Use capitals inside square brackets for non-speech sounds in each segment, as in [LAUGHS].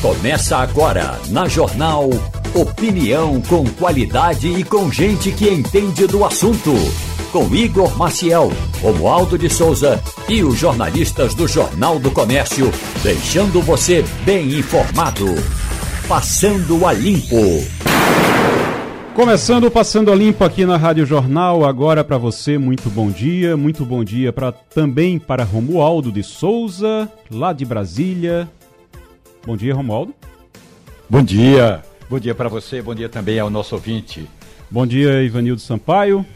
Começa agora na Jornal Opinião com qualidade e com gente que entende do assunto. Com Igor Maciel, Romualdo de Souza e os jornalistas do Jornal do Comércio, deixando você bem informado. Passando a Limpo. Começando Passando a Limpo aqui na Rádio Jornal, agora para você, muito bom dia, muito bom dia para também para Romualdo de Souza, lá de Brasília. Bom dia, Romualdo. Bom dia. Bom dia para você, bom dia também ao nosso ouvinte. Bom dia, Ivanildo Sampaio.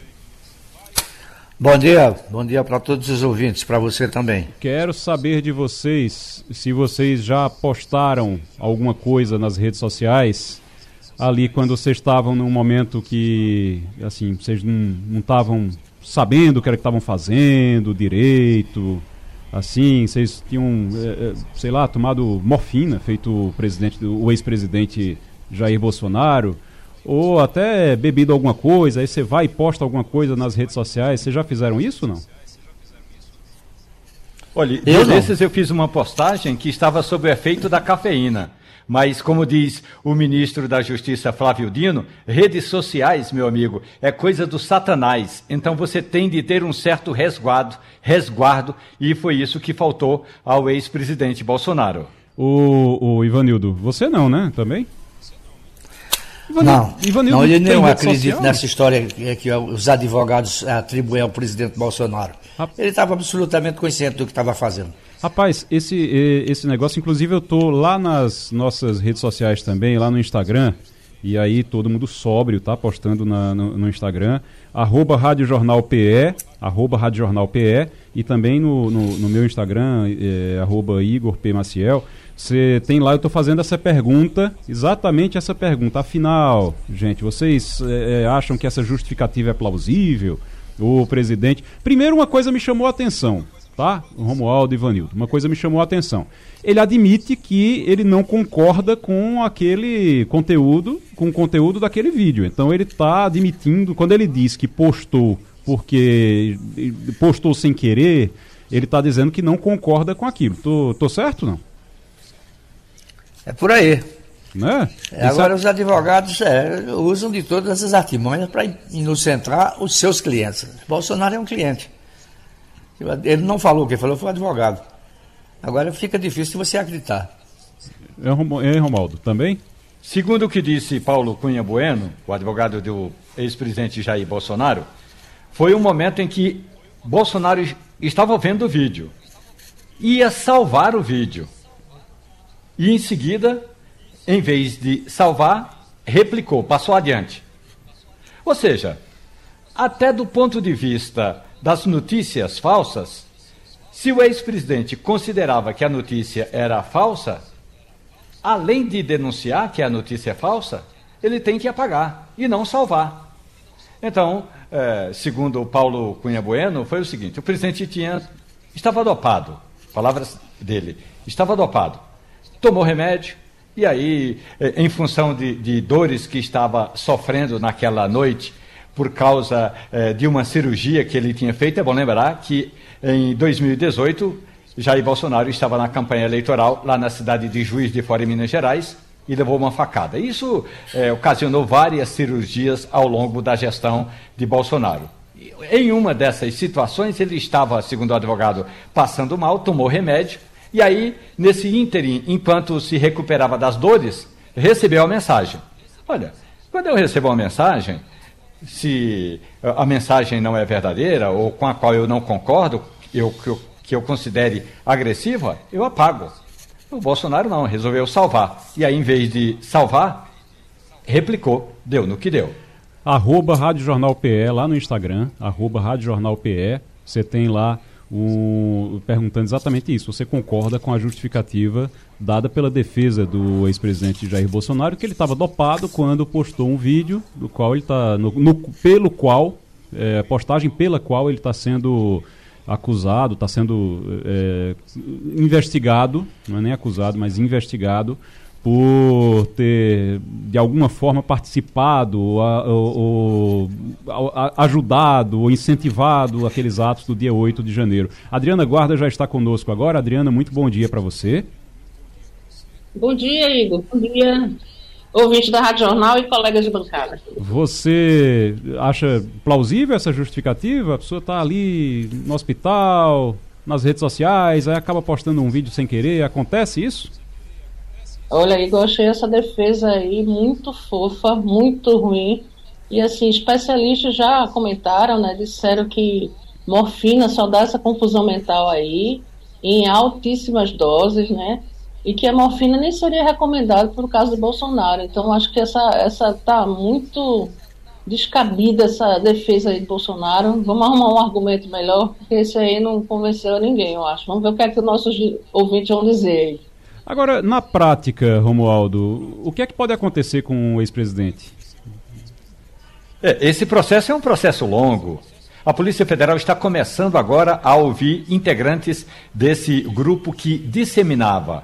Bom dia, bom dia para todos os ouvintes, para você também. Quero saber de vocês se vocês já postaram alguma coisa nas redes sociais ali quando vocês estavam num momento que, assim, vocês não estavam sabendo o que era que estavam fazendo direito, assim, vocês tinham, é, sei lá, tomado morfina, feito o presidente, o ex-presidente Jair Bolsonaro ou até bebido alguma coisa, aí você vai e posta alguma coisa nas redes sociais. Vocês já fizeram isso ou não? Olha, eu desses eu fiz uma postagem que estava sob o efeito da cafeína. Mas, como diz o ministro da Justiça Flávio Dino, redes sociais, meu amigo, é coisa do satanás. Então você tem de ter um certo resguardo, resguardo e foi isso que faltou ao ex-presidente Bolsonaro. O, o Ivanildo, você não, né? Também? Ivanildo, não, Ivanildo não, ele não acredita nessa história que, que, os advogados atribuem ao presidente Bolsonaro. Ele estava absolutamente consciente do que estava fazendo. Rapaz, esse, esse negócio, inclusive eu tô lá nas nossas redes sociais também, lá no Instagram, e aí todo mundo sóbrio, tá? Postando na, no, no, Instagram, arroba Rádio Jornal PE, arroba Rádio Jornal PE, e também no, no, no meu Instagram, é, arroba Igor P. Maciel, você tem lá, eu estou fazendo essa pergunta, exatamente essa pergunta. Afinal, gente, vocês é, acham que essa justificativa é plausível? O presidente. Primeiro, uma coisa me chamou a atenção, tá? O Romualdo Ivanildo. Uma coisa me chamou a atenção. Ele admite que ele não concorda com aquele conteúdo, com o conteúdo daquele vídeo. Então ele está admitindo, quando ele diz que postou porque postou sem querer, ele está dizendo que não concorda com aquilo. Tô, tô certo não? É por aí. Né? É, agora, os advogados é, usam de todas as artimanhas para inocentrar os seus clientes. Bolsonaro é um cliente. Ele não falou, quem falou foi o advogado. Agora fica difícil você acreditar. É, Romaldo, também? Segundo o que disse Paulo Cunha Bueno, o advogado do ex-presidente Jair Bolsonaro, foi um momento em que Bolsonaro estava vendo o vídeo. Ia salvar o vídeo e em seguida, em vez de salvar, replicou, passou adiante. Ou seja, até do ponto de vista das notícias falsas, se o ex-presidente considerava que a notícia era falsa, além de denunciar que a notícia é falsa, ele tem que apagar e não salvar. Então, é, segundo Paulo Cunha Bueno, foi o seguinte: o presidente tinha estava dopado, palavras dele, estava dopado tomou remédio, e aí, eh, em função de, de dores que estava sofrendo naquela noite, por causa eh, de uma cirurgia que ele tinha feito, é bom lembrar que em 2018, Jair Bolsonaro estava na campanha eleitoral lá na cidade de Juiz de Fora, em Minas Gerais, e levou uma facada. Isso eh, ocasionou várias cirurgias ao longo da gestão de Bolsonaro. Em uma dessas situações, ele estava, segundo o advogado, passando mal, tomou remédio, e aí, nesse ínterim, enquanto se recuperava das dores, recebeu a mensagem. Olha, quando eu recebo uma mensagem, se a mensagem não é verdadeira ou com a qual eu não concordo, eu, que, eu, que eu considere agressiva, eu apago. O Bolsonaro não, resolveu salvar. E aí, em vez de salvar, replicou, deu no que deu. Arroba Rádio Jornal PE lá no Instagram, arroba Rádio Jornal PE, você tem lá perguntando exatamente isso. Você concorda com a justificativa dada pela defesa do ex-presidente Jair Bolsonaro que ele estava dopado quando postou um vídeo do qual ele está no, no, pelo qual é, postagem pela qual ele está sendo acusado, está sendo é, investigado, não é nem acusado, mas investigado por ter de alguma forma participado ou, ou, ajudado ou incentivado aqueles atos do dia 8 de janeiro. Adriana Guarda já está conosco agora. Adriana, muito bom dia para você. Bom dia, Igor. Bom dia, ouvinte da Rádio Jornal e colegas de bancada. Você acha plausível essa justificativa? A pessoa está ali no hospital, nas redes sociais, aí acaba postando um vídeo sem querer. Acontece isso? Olha, Igor, achei essa defesa aí muito fofa, muito ruim. E assim, especialistas já comentaram, né? Disseram que morfina só dá essa confusão mental aí, em altíssimas doses, né? E que a morfina nem seria recomendada por caso de Bolsonaro. Então acho que essa essa tá muito descabida essa defesa aí de Bolsonaro. Vamos arrumar um argumento melhor, porque esse aí não convenceu ninguém, eu acho. Vamos ver o que é que os nossos ouvintes vão dizer aí. Agora, na prática, Romualdo, o que é que pode acontecer com o ex-presidente? É, esse processo é um processo longo. A Polícia Federal está começando agora a ouvir integrantes desse grupo que disseminava.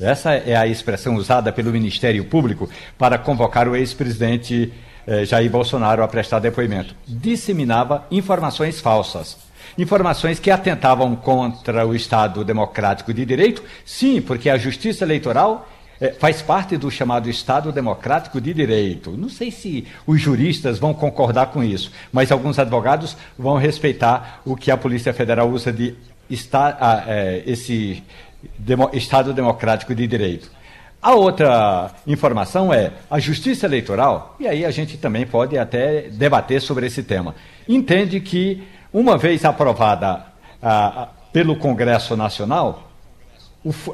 Essa é a expressão usada pelo Ministério Público para convocar o ex-presidente eh, Jair Bolsonaro a prestar depoimento. Disseminava informações falsas. Informações que atentavam contra o Estado democrático de direito, sim, porque a justiça eleitoral é, faz parte do chamado Estado Democrático de Direito. Não sei se os juristas vão concordar com isso, mas alguns advogados vão respeitar o que a Polícia Federal usa de esta, ah, é, esse demo, Estado Democrático de Direito. A outra informação é a Justiça Eleitoral, e aí a gente também pode até debater sobre esse tema. Entende que, uma vez aprovada ah, pelo Congresso Nacional,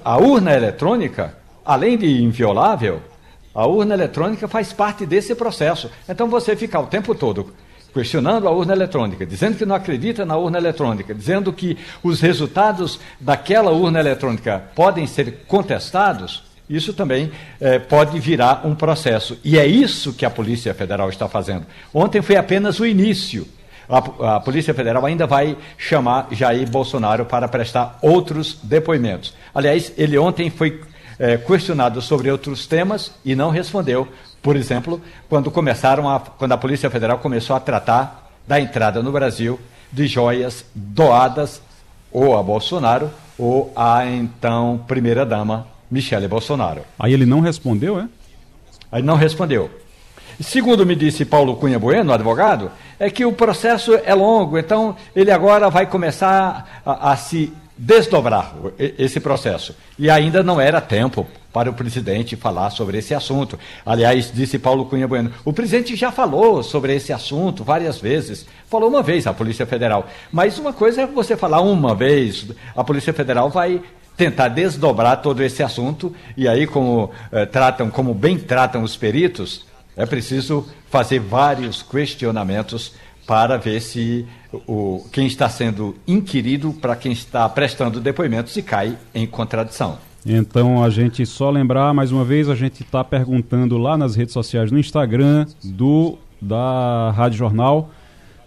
a urna eletrônica além de inviolável, a urna eletrônica faz parte desse processo. Então você fica o tempo todo questionando a urna eletrônica, dizendo que não acredita na urna eletrônica, dizendo que os resultados daquela urna eletrônica podem ser contestados, isso também eh, pode virar um processo. E é isso que a Polícia Federal está fazendo. Ontem foi apenas o início. A, a, Polícia Federal ainda vai chamar Jair Bolsonaro para prestar outros depoimentos. Aliás, ele ontem foi é, questionado sobre outros temas e não respondeu. Por exemplo, quando começaram a, quando a Polícia Federal começou a tratar da entrada no Brasil de joias doadas ou a Bolsonaro ou a então primeira dama Michele Bolsonaro. Aí ele não respondeu, é? Aí não respondeu. Segundo me disse Paulo Cunha Bueno, advogado, é que o processo é longo, então ele agora vai começar a, a se desdobrar esse processo. E ainda não era tempo para o presidente falar sobre esse assunto. Aliás, disse Paulo Cunha Bueno, o presidente já falou sobre esse assunto várias vezes. Falou uma vez à Polícia Federal. Mas uma coisa é você falar uma vez, a Polícia Federal vai tentar desdobrar todo esse assunto e aí como eh, tratam, como bem tratam os peritos, é preciso fazer vários questionamentos para ver se o, quem está sendo inquirido para quem está prestando depoimento se cai em contradição. Então a gente só lembrar mais uma vez, a gente está perguntando lá nas redes sociais, no Instagram do da Rádio Jornal,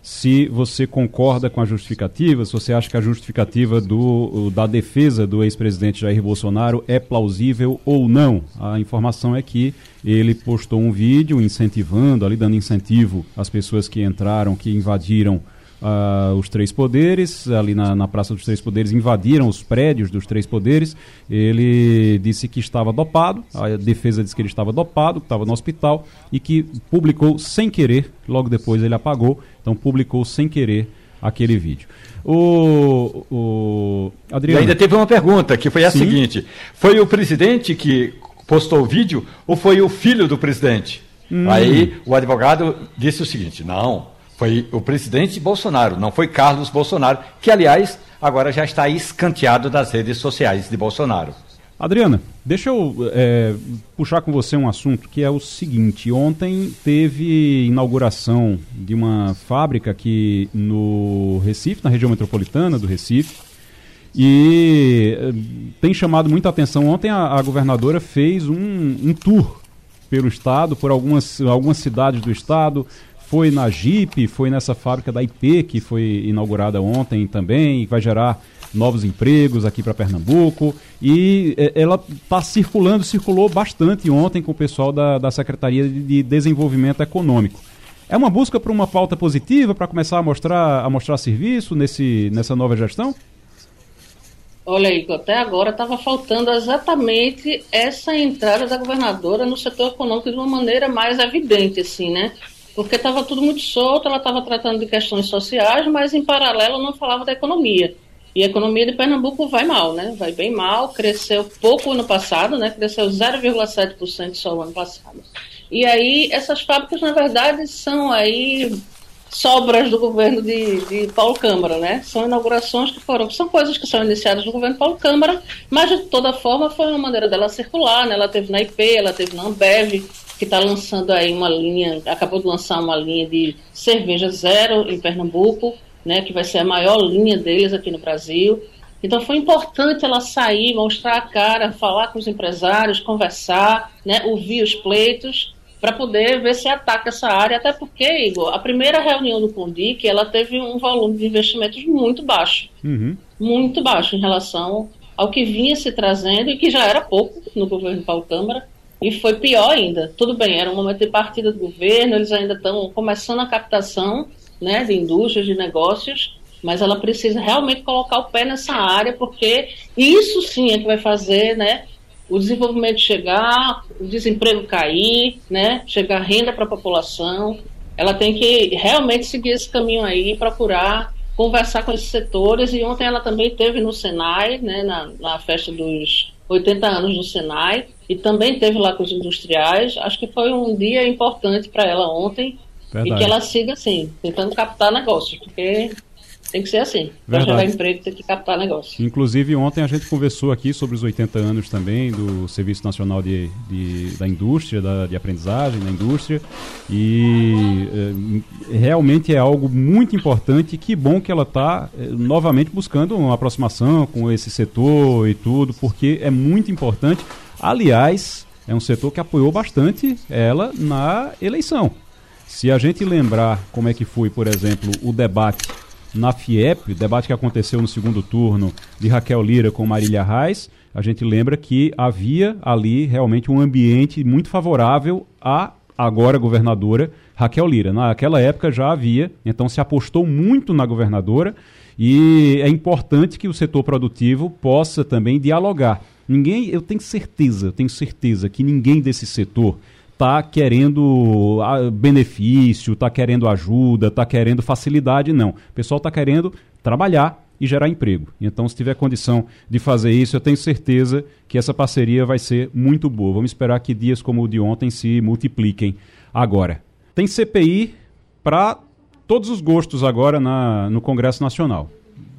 se você concorda com a justificativa, se você acha que a justificativa do, da defesa do ex-presidente Jair Bolsonaro é plausível ou não. A informação é que ele postou um vídeo incentivando, ali dando incentivo às pessoas que entraram, que invadiram uh, os três poderes, ali na, na Praça dos Três Poderes, invadiram os prédios dos três poderes. Ele disse que estava dopado, a defesa disse que ele estava dopado, que estava no hospital e que publicou sem querer, logo depois ele apagou, então publicou sem querer aquele vídeo. O, o Adriano. E ainda teve uma pergunta que foi a Sim. seguinte: foi o presidente que postou o vídeo ou foi o filho do presidente? Hum. Aí o advogado disse o seguinte: não, foi o presidente Bolsonaro, não foi Carlos Bolsonaro, que, aliás, agora já está escanteado das redes sociais de Bolsonaro. Adriana, deixa eu é, puxar com você um assunto que é o seguinte: ontem teve inauguração de uma fábrica aqui no Recife, na região metropolitana do Recife, e é, tem chamado muita atenção. Ontem a, a governadora fez um, um tour pelo estado, por algumas, algumas cidades do estado, foi na Jeep, foi nessa fábrica da IP que foi inaugurada ontem também, vai gerar novos empregos aqui para Pernambuco. E é, ela está circulando, circulou bastante ontem com o pessoal da, da Secretaria de Desenvolvimento Econômico. É uma busca para uma pauta positiva para começar a mostrar, a mostrar serviço nesse, nessa nova gestão? Olha aí, até agora estava faltando exatamente essa entrada da governadora no setor econômico de uma maneira mais evidente, assim, né? Porque estava tudo muito solto, ela estava tratando de questões sociais, mas em paralelo não falava da economia. E a economia de Pernambuco vai mal, né? Vai bem mal, cresceu pouco ano passado, né? Cresceu 0,7% só o ano passado. E aí essas fábricas, na verdade, são aí sobras do governo de, de Paulo Câmara, né? São inaugurações que foram, são coisas que são iniciadas no governo Paulo Câmara, mas de toda forma foi uma maneira dela circular, né? Ela teve na IP, ela teve na Ambev, que está lançando aí uma linha, acabou de lançar uma linha de cerveja zero em Pernambuco, né? Que vai ser a maior linha deles aqui no Brasil. Então foi importante ela sair, mostrar a cara, falar com os empresários, conversar, né? Ouvir os pleitos para poder ver se ataca essa área, até porque, Igor, a primeira reunião do Condic, ela teve um volume de investimentos muito baixo, uhum. muito baixo em relação ao que vinha se trazendo e que já era pouco no governo Paulo Câmara, e foi pior ainda. Tudo bem, era um momento de partida do governo, eles ainda estão começando a captação né, de indústrias, de negócios, mas ela precisa realmente colocar o pé nessa área, porque isso sim é que vai fazer né, o desenvolvimento chegar, o desemprego cair, né, chegar renda para a população. Ela tem que realmente seguir esse caminho aí, procurar conversar com esses setores. E ontem ela também teve no Senai, né, na, na festa dos 80 anos do Senai, e também teve lá com os industriais. Acho que foi um dia importante para ela ontem. Verdade. E que ela siga assim, tentando captar negócios, porque tem que ser assim. Para gerar emprego tem que captar negócio. Inclusive, ontem a gente conversou aqui sobre os 80 anos também do Serviço Nacional de, de da Indústria, da, de aprendizagem da indústria. E é, realmente é algo muito importante. Que bom que ela está é, novamente buscando uma aproximação com esse setor e tudo, porque é muito importante. Aliás, é um setor que apoiou bastante ela na eleição. Se a gente lembrar como é que foi, por exemplo, o debate na FIEP, o debate que aconteceu no segundo turno de Raquel Lira com Marília Reis, a gente lembra que havia ali realmente um ambiente muito favorável à agora governadora Raquel Lira. Naquela época já havia, então se apostou muito na governadora e é importante que o setor produtivo possa também dialogar. Ninguém, eu tenho certeza, eu tenho certeza que ninguém desse setor está querendo ah, benefício, está querendo ajuda, está querendo facilidade, não. O pessoal está querendo trabalhar e gerar emprego. Então, se tiver condição de fazer isso, eu tenho certeza que essa parceria vai ser muito boa. Vamos esperar que dias como o de ontem se multipliquem agora. Tem CPI para todos os gostos agora na, no Congresso Nacional.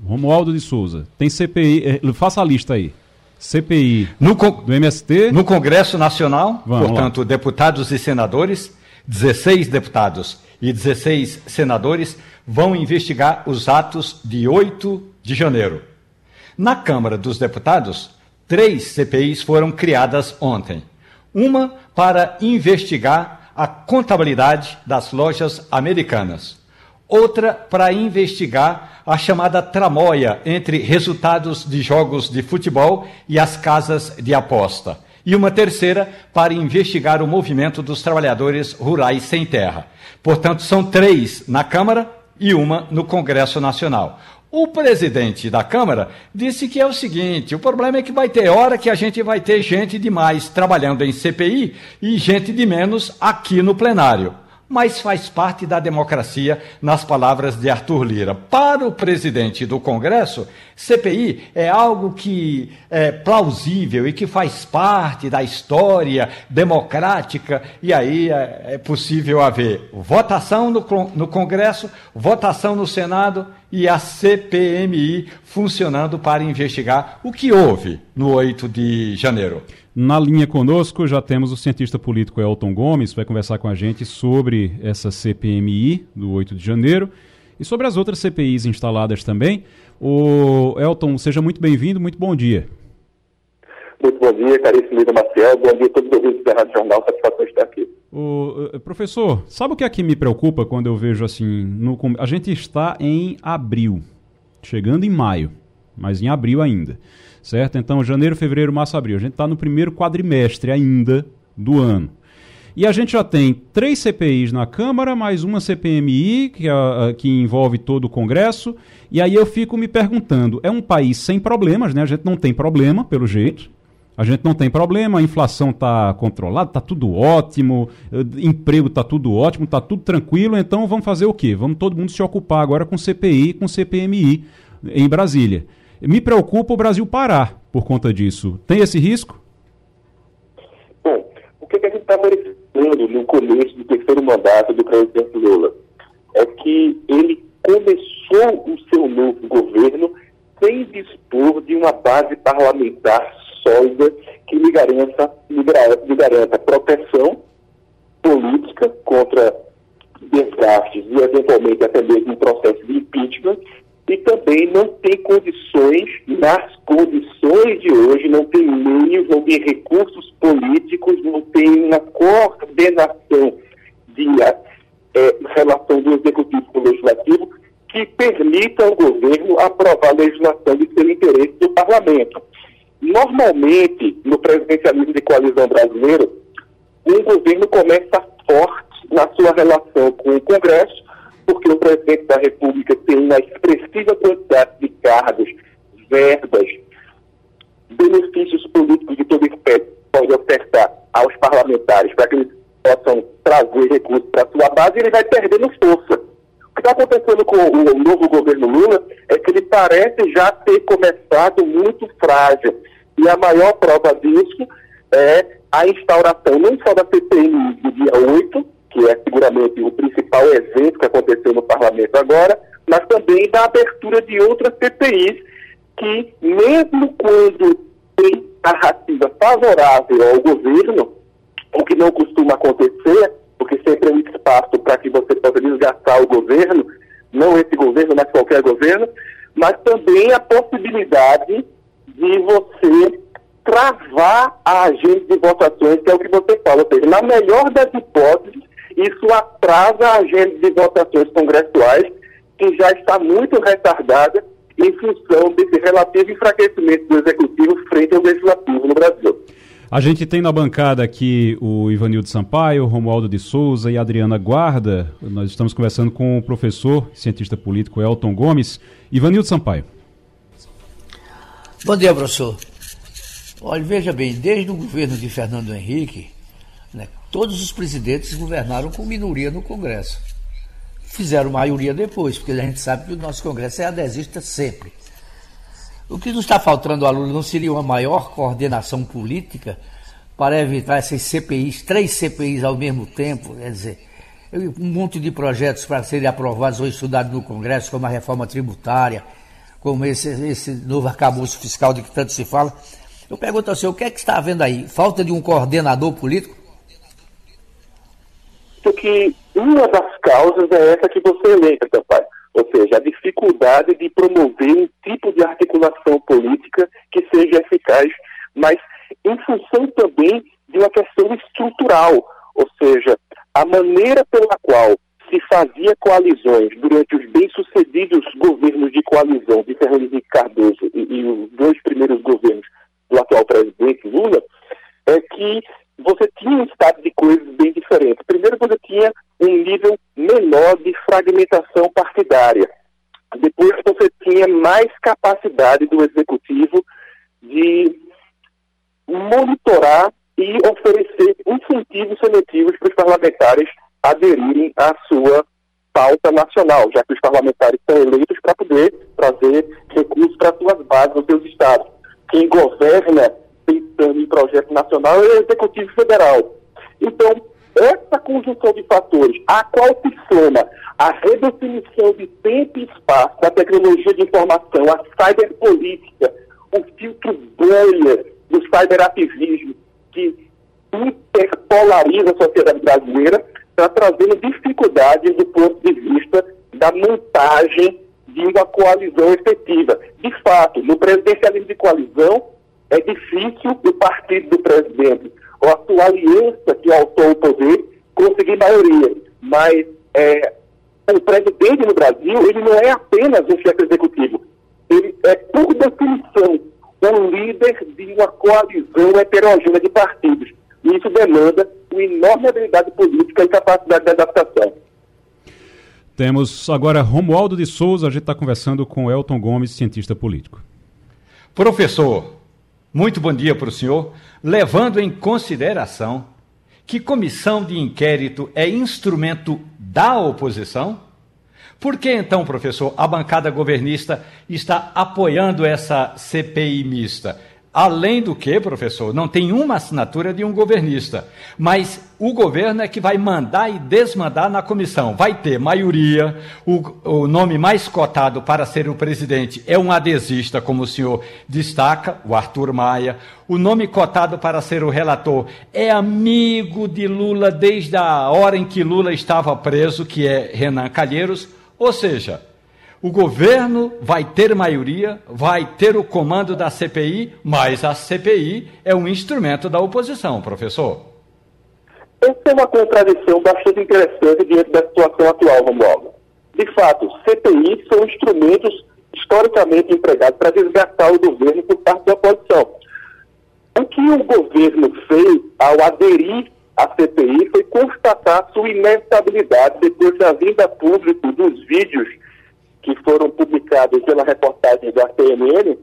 Romualdo de Souza, tem CPI, eh, faça a lista aí. CPI no, do MST. No Congresso Nacional, Vamos portanto, lá. deputados e senadores, 16 deputados e 16 senadores vão investigar os atos de 8 de janeiro. Na Câmara dos Deputados, três CPIs foram criadas ontem. Uma para investigar a contabilidade das lojas americanas outra para investigar a chamada tramóia entre resultados de jogos de futebol e as casas de aposta. E uma terceira para investigar o movimento dos trabalhadores rurais sem terra. Portanto, são três na Câmara e uma no Congresso Nacional. O presidente da Câmara disse que é o seguinte: o problema é que vai ter hora que a gente vai ter gente demais trabalhando em CPI e gente de menos aqui no plenário mas faz parte da democracia, nas palavras de Arthur Lira. Para o presidente do Congresso, CPI é algo que é plausível e que faz parte da história democrática, e aí é, é possível haver votação no, no Congresso, votação no Senado e a CPMI funcionando para investigar o que houve no 8 de janeiro. Na linha conosco já temos o cientista político Elton Gomes, que vai conversar com a gente sobre essa CPMI do 8 de janeiro e sobre as outras CPIs instaladas também. O Elton, seja muito bem-vindo, muito bom dia. Muito bom dia, caríssimo Lida Maciel, bom dia a todos os ouvintes da Rádio Jornal, satisfação estar aqui. O, eh, professor, sabe o que aqui me preocupa quando eu vejo assim, no, a gente está em abril, chegando em maio, mas em abril ainda certo? Então, janeiro, fevereiro, março, abril. A gente está no primeiro quadrimestre ainda do ano. E a gente já tem três CPIs na Câmara, mais uma CPMI, que, a, que envolve todo o Congresso. E aí eu fico me perguntando: é um país sem problemas, né? A gente não tem problema, pelo jeito. A gente não tem problema, a inflação está controlada, está tudo ótimo, eh, emprego está tudo ótimo, está tudo tranquilo, então vamos fazer o quê? Vamos todo mundo se ocupar agora com CPI com CPMI em Brasília. Me preocupa o Brasil parar por conta disso. Tem esse risco? Bom, o que, a gente está verificando no começo do terceiro mandato do presidente Lula é que ele começou o seu novo governo sem dispor de uma base parlamentar sólida que lhe garanta, lhe garanta proteção política contra desgastes e eventualmente até mesmo um processo de impeachment e também não tem condições, nas condições de hoje, não tem meios, não tem recursos políticos, não tem uma coordenação de é, relação do executivo com o legislativo que permita ao governo aprovar a legislação de seu interesse do parlamento. Normalmente, no presidencialismo de coalizão brasileiro, um governo começa forte na sua relação com o Congresso, porque o presidente da República tem uma expressiva quantidade de cargos, verbas, benefícios políticos de todo espécie pode ofertar aos parlamentares para que eles possam trazer recursos para a sua base ele vai perdendo força. O que está acontecendo com o novo governo Lula é que ele parece já ter começado muito frágil. E a maior prova disso é a instauração não só da CPI do dia 8, que é seguramente o principal evento que aconteceu no parlamento agora, mas também da abertura de outras CPIs que, mesmo quando tem narrativa favorável ao governo, o que não costuma acontecer, porque sempre é um espaço para que você possa desgastar o governo, não esse governo, mas qualquer governo, mas também a possibilidade de você travar a agenda de votações, que é o que você fala. Ou seja, na melhor das hipóteses, isso atrasa a agenda de votações congressuais, que já está muito retardada em função desse relativo enfraquecimento do executivo frente ao legislativo no Brasil. A gente tem na bancada aqui o Ivanildo Sampaio, Romualdo de Souza e Adriana Guarda. Nós estamos conversando com o professor, cientista político Elton Gomes. Ivanildo Sampaio. Bom dia, professor. Olha, veja bem, desde o governo de Fernando Henrique, né, todos os presidentes governaram com minoria no Congresso. Fizeram maioria depois, porque a gente sabe que o nosso Congresso é adesista sempre. O que nos está faltando, aluno, não seria uma maior coordenação política para evitar essas CPIs, três CPIs ao mesmo tempo? Quer dizer, um monte de projetos para serem aprovados ou estudados no Congresso, como a reforma tributária, como esse, esse novo arcabouço fiscal de que tanto se fala. Eu pergunto ao senhor, o que é que está havendo aí? Falta de um coordenador político? Porque uma das causas é essa que você elenca, pai. Ou seja, a dificuldade de promover um tipo de articulação política que seja eficaz, mas em função também de uma questão estrutural, ou seja, a maneira pela qual se fazia coalizões durante os bem-sucedidos governos de coalizão de Fernando Henrique Cardoso e, e, os dois primeiros governos do atual presidente Lula, é que você tinha um estado de coisas bem diferente. Primeiro, você tinha um nível menor de fragmentação partidária. Depois, você tinha mais capacidade do executivo de monitorar e oferecer incentivos seletivos para os parlamentares aderirem à sua pauta nacional, já que os parlamentares são eleitos para poder trazer recursos para suas bases nos seus estados. Quem governa pensando em projeto nacional é o Executivo Federal. Então, essa conjunção de fatores, a qual se soma a redefinição de tempo e espaço da tecnologia de informação, a cyberpolítica, o filtro bolha do cyberativismo, que interpolariza a sociedade brasileira, está trazendo dificuldades do ponto de vista da montagem de uma coalizão efetiva. De fato, no presidencialismo de coalizão, é difícil o partido do presidente ou a sua aliança que alçou o poder conseguir maioria. Mas é, o presidente no Brasil, ele não é apenas um chefe executivo. Ele é, por definição, um líder de uma coalizão heterogênea de partidos. E isso demanda uma enorme habilidade política e capacidade de adaptação. Temos agora Romualdo de Souza, a gente está conversando com Elton Gomes, cientista político. Professor, muito bom dia para o senhor. Levando em consideração que comissão de inquérito é instrumento da oposição, por que então, professor, a bancada governista está apoiando essa CPI mista? Além do que, professor, não tem uma assinatura de um governista, mas o governo é que vai mandar e desmandar na comissão. Vai ter maioria, o, o nome mais cotado para ser o presidente é um adesista, como o senhor destaca, o Arthur Maia. O nome cotado para ser o relator é amigo de Lula desde a hora em que Lula estava preso, que é Renan Calheiros. Ou seja, o governo vai ter maioria, vai ter o comando da CPI, mas a CPI é um instrumento da oposição, professor. Essa é uma contradição bastante interessante diante da situação atual, Romualdo. De fato, CPI são instrumentos historicamente empregados para desgastar o governo por parte da oposição. O que o governo fez ao aderir à CPI foi constatar sua inestabilidade depois da vinda pública dos vídeos que foram publicados pela reportagem da CNN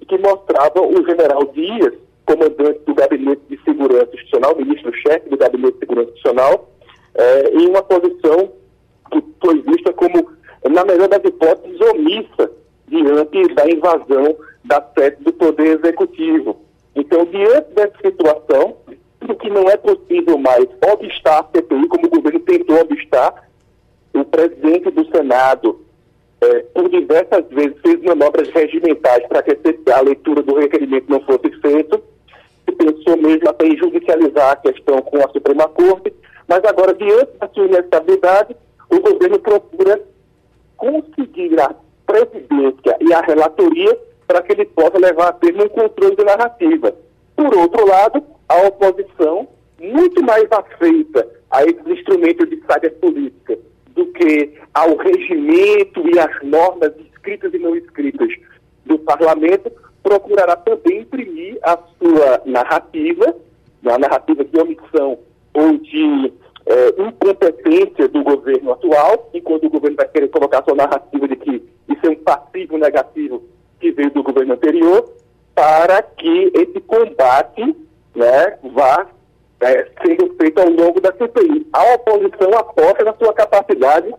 e que mostravam o general Dias, comandante do Gabinete de Segurança Institucional, ministro-chefe do Gabinete de Segurança Institucional, eh, em uma posição que foi vista como, na melhor das hipóteses, omissa diante da invasão da sede do Poder Executivo. Então, diante dessa situação, tudo que não é possível mais obstar a CPI, como o governo tentou obstar, o presidente do Senado, é, por diversas vezes fez manobras regimentais para que a leitura do requerimento não fosse feita. Se pensou mesmo até em judicializar a questão com a Suprema Corte, mas agora, diante da sua inestabilidade, o governo procura conseguir a presidência e a relatoria para que ele possa levar a termo um controle de narrativa. Por outro lado, a oposição, muito mais afeita a esses instrumentos de sábia política do que ao regimento e às normas escritas e não escritas do parlamento, procurará também imprimir a sua narrativa, a narrativa de omissão ou de é, incompetência do governo atual, enquanto o governo vai querer colocar sua narrativa de que isso é um passivo negativo que veio do governo anterior, para que esse combate né, vá é, sendo feito ao longo da CPI. A oposição aposta na sua capacidade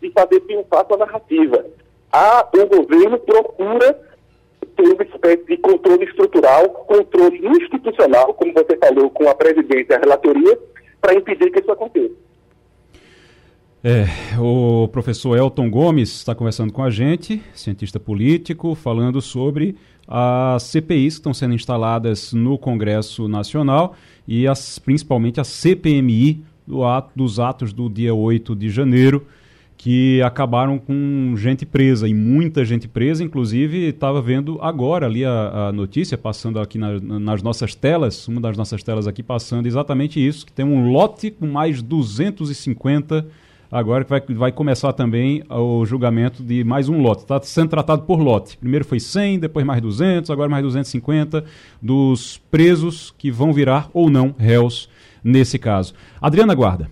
de fazer triunfar sua narrativa. A, o governo procura ter uma espécie de controle estrutural, controle institucional, como você falou, com a presidência e a relatoria, para impedir que isso aconteça. É, o professor Elton Gomes está conversando com a gente, cientista político, falando sobre as CPIs que estão sendo instaladas no Congresso Nacional e as, principalmente a CPMI do ato, dos atos do dia 8 de janeiro, que acabaram com gente presa e muita gente presa, inclusive estava vendo agora ali a, a notícia passando aqui na, nas nossas telas, uma das nossas telas aqui passando exatamente isso, que tem um lote com mais 250 agora que vai, vai começar também o julgamento de mais um lote. Está sendo tratado por lote. Primeiro foi 100, depois mais 200, agora mais 250 dos presos que vão virar ou não réus nesse caso. Adriana Guarda.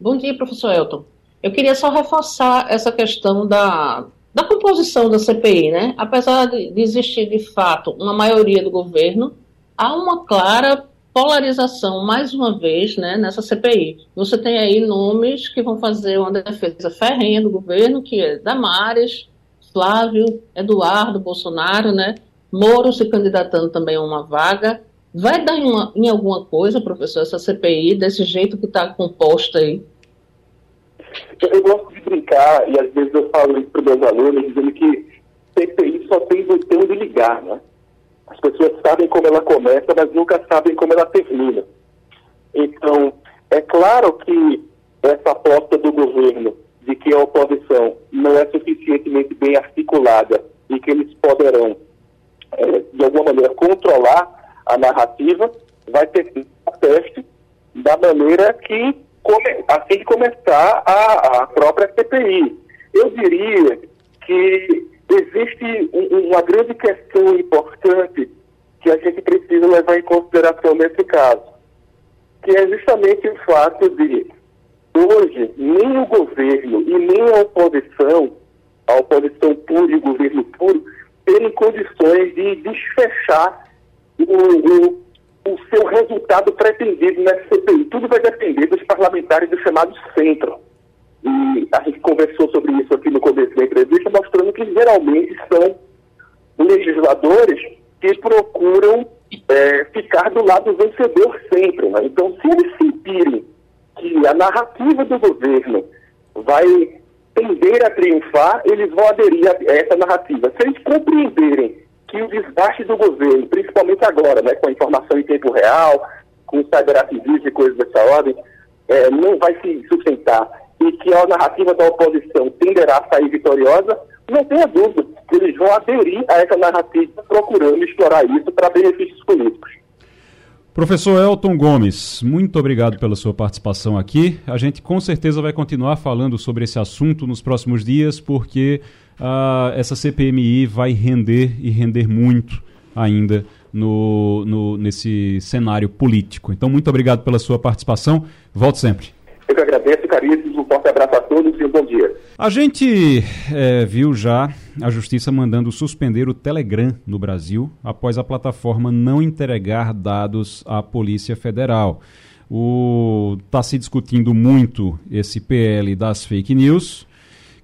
Bom dia, professor Elton. Eu queria só reforçar essa questão da, da composição da CPI, né? Apesar de, existir, de fato, uma maioria do governo, há uma clara polarização, mais uma vez, né, nessa CPI. Você tem aí nomes que vão fazer uma defesa ferrenha do governo, que é Damares, Flávio, Eduardo Bolsonaro, né, Moro se candidatando também a uma vaga. Vai dar em, uma, em alguma coisa, professor, essa CPI, desse jeito que está composta aí? Eu gosto de brincar, e às vezes eu falo isso para meus alunos, dizendo que CPI só tem botão de ligar, né? As pessoas sabem como ela começa, mas nunca sabem como ela termina. Então, é claro que essa aposta do governo de que a oposição não é suficientemente bem articulada e que eles poderão, é, de alguma maneira, controlar a narrativa, vai ter teste da maneira que, come, assim que começar a, a própria CPI. Eu diria que existe uma grande questão importante que a gente precisa levar em consideração nesse caso. que é justamente o fato de hoje nem o governo e nem a oposição, a oposição pura e o governo puro, terem condições de desfechar o, o, o seu resultado pretendido nessa CPI. Tudo vai depender dos parlamentares do chamado centro. E a gente conversou sobre isso aqui no começo da entrevista, mostrando que geralmente são legisladores que procuram é, ficar do lado vencedor sempre. Né? Então, se eles sentirem que a narrativa do governo vai tender a triunfar, eles vão aderir a essa narrativa. Se eles compreenderem que o desgaste do governo, principalmente agora, né, com a informação em tempo real, com cyberativismo e coisas dessa ordem, é, não vai se sustentar e que a narrativa da oposição tenderá a sair vitoriosa, não tenha dúvida, eles vão aderir a essa narrativa procurando explorar isso para benefícios políticos. Professor Elton Gomes, muito obrigado pela sua participação aqui. A gente com certeza vai continuar falando sobre esse assunto nos próximos dias, porque uh, essa CPMI vai render e render muito ainda no, no, nesse cenário político. Então, muito obrigado pela sua participação. Volte sempre. Eu que agradeço, caríssimos. Um forte abraço a todos e um bom dia. A gente é, viu já a Justiça mandando suspender o Telegram no Brasil após a plataforma não entregar dados à Polícia Federal. Está se discutindo muito esse PL das fake news,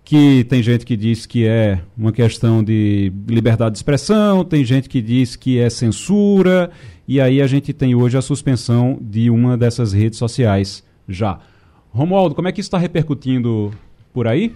que tem gente que diz que é uma questão de liberdade de expressão, tem gente que diz que é censura, e aí a gente tem hoje a suspensão de uma dessas redes sociais já. Romualdo, como é que isso está repercutindo por aí?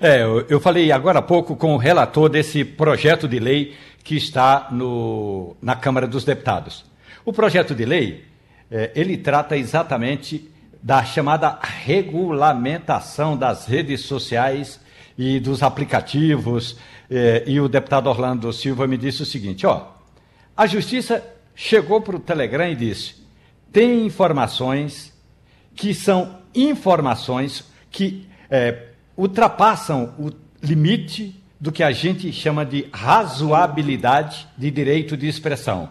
É, eu falei agora há pouco com o relator desse projeto de lei que está no, na Câmara dos Deputados. O projeto de lei, é, ele trata exatamente da chamada regulamentação das redes sociais e dos aplicativos. É, e o deputado Orlando Silva me disse o seguinte: ó, a Justiça chegou para o Telegram e disse: tem informações que são informações que é, ultrapassam o limite do que a gente chama de razoabilidade de direito de expressão.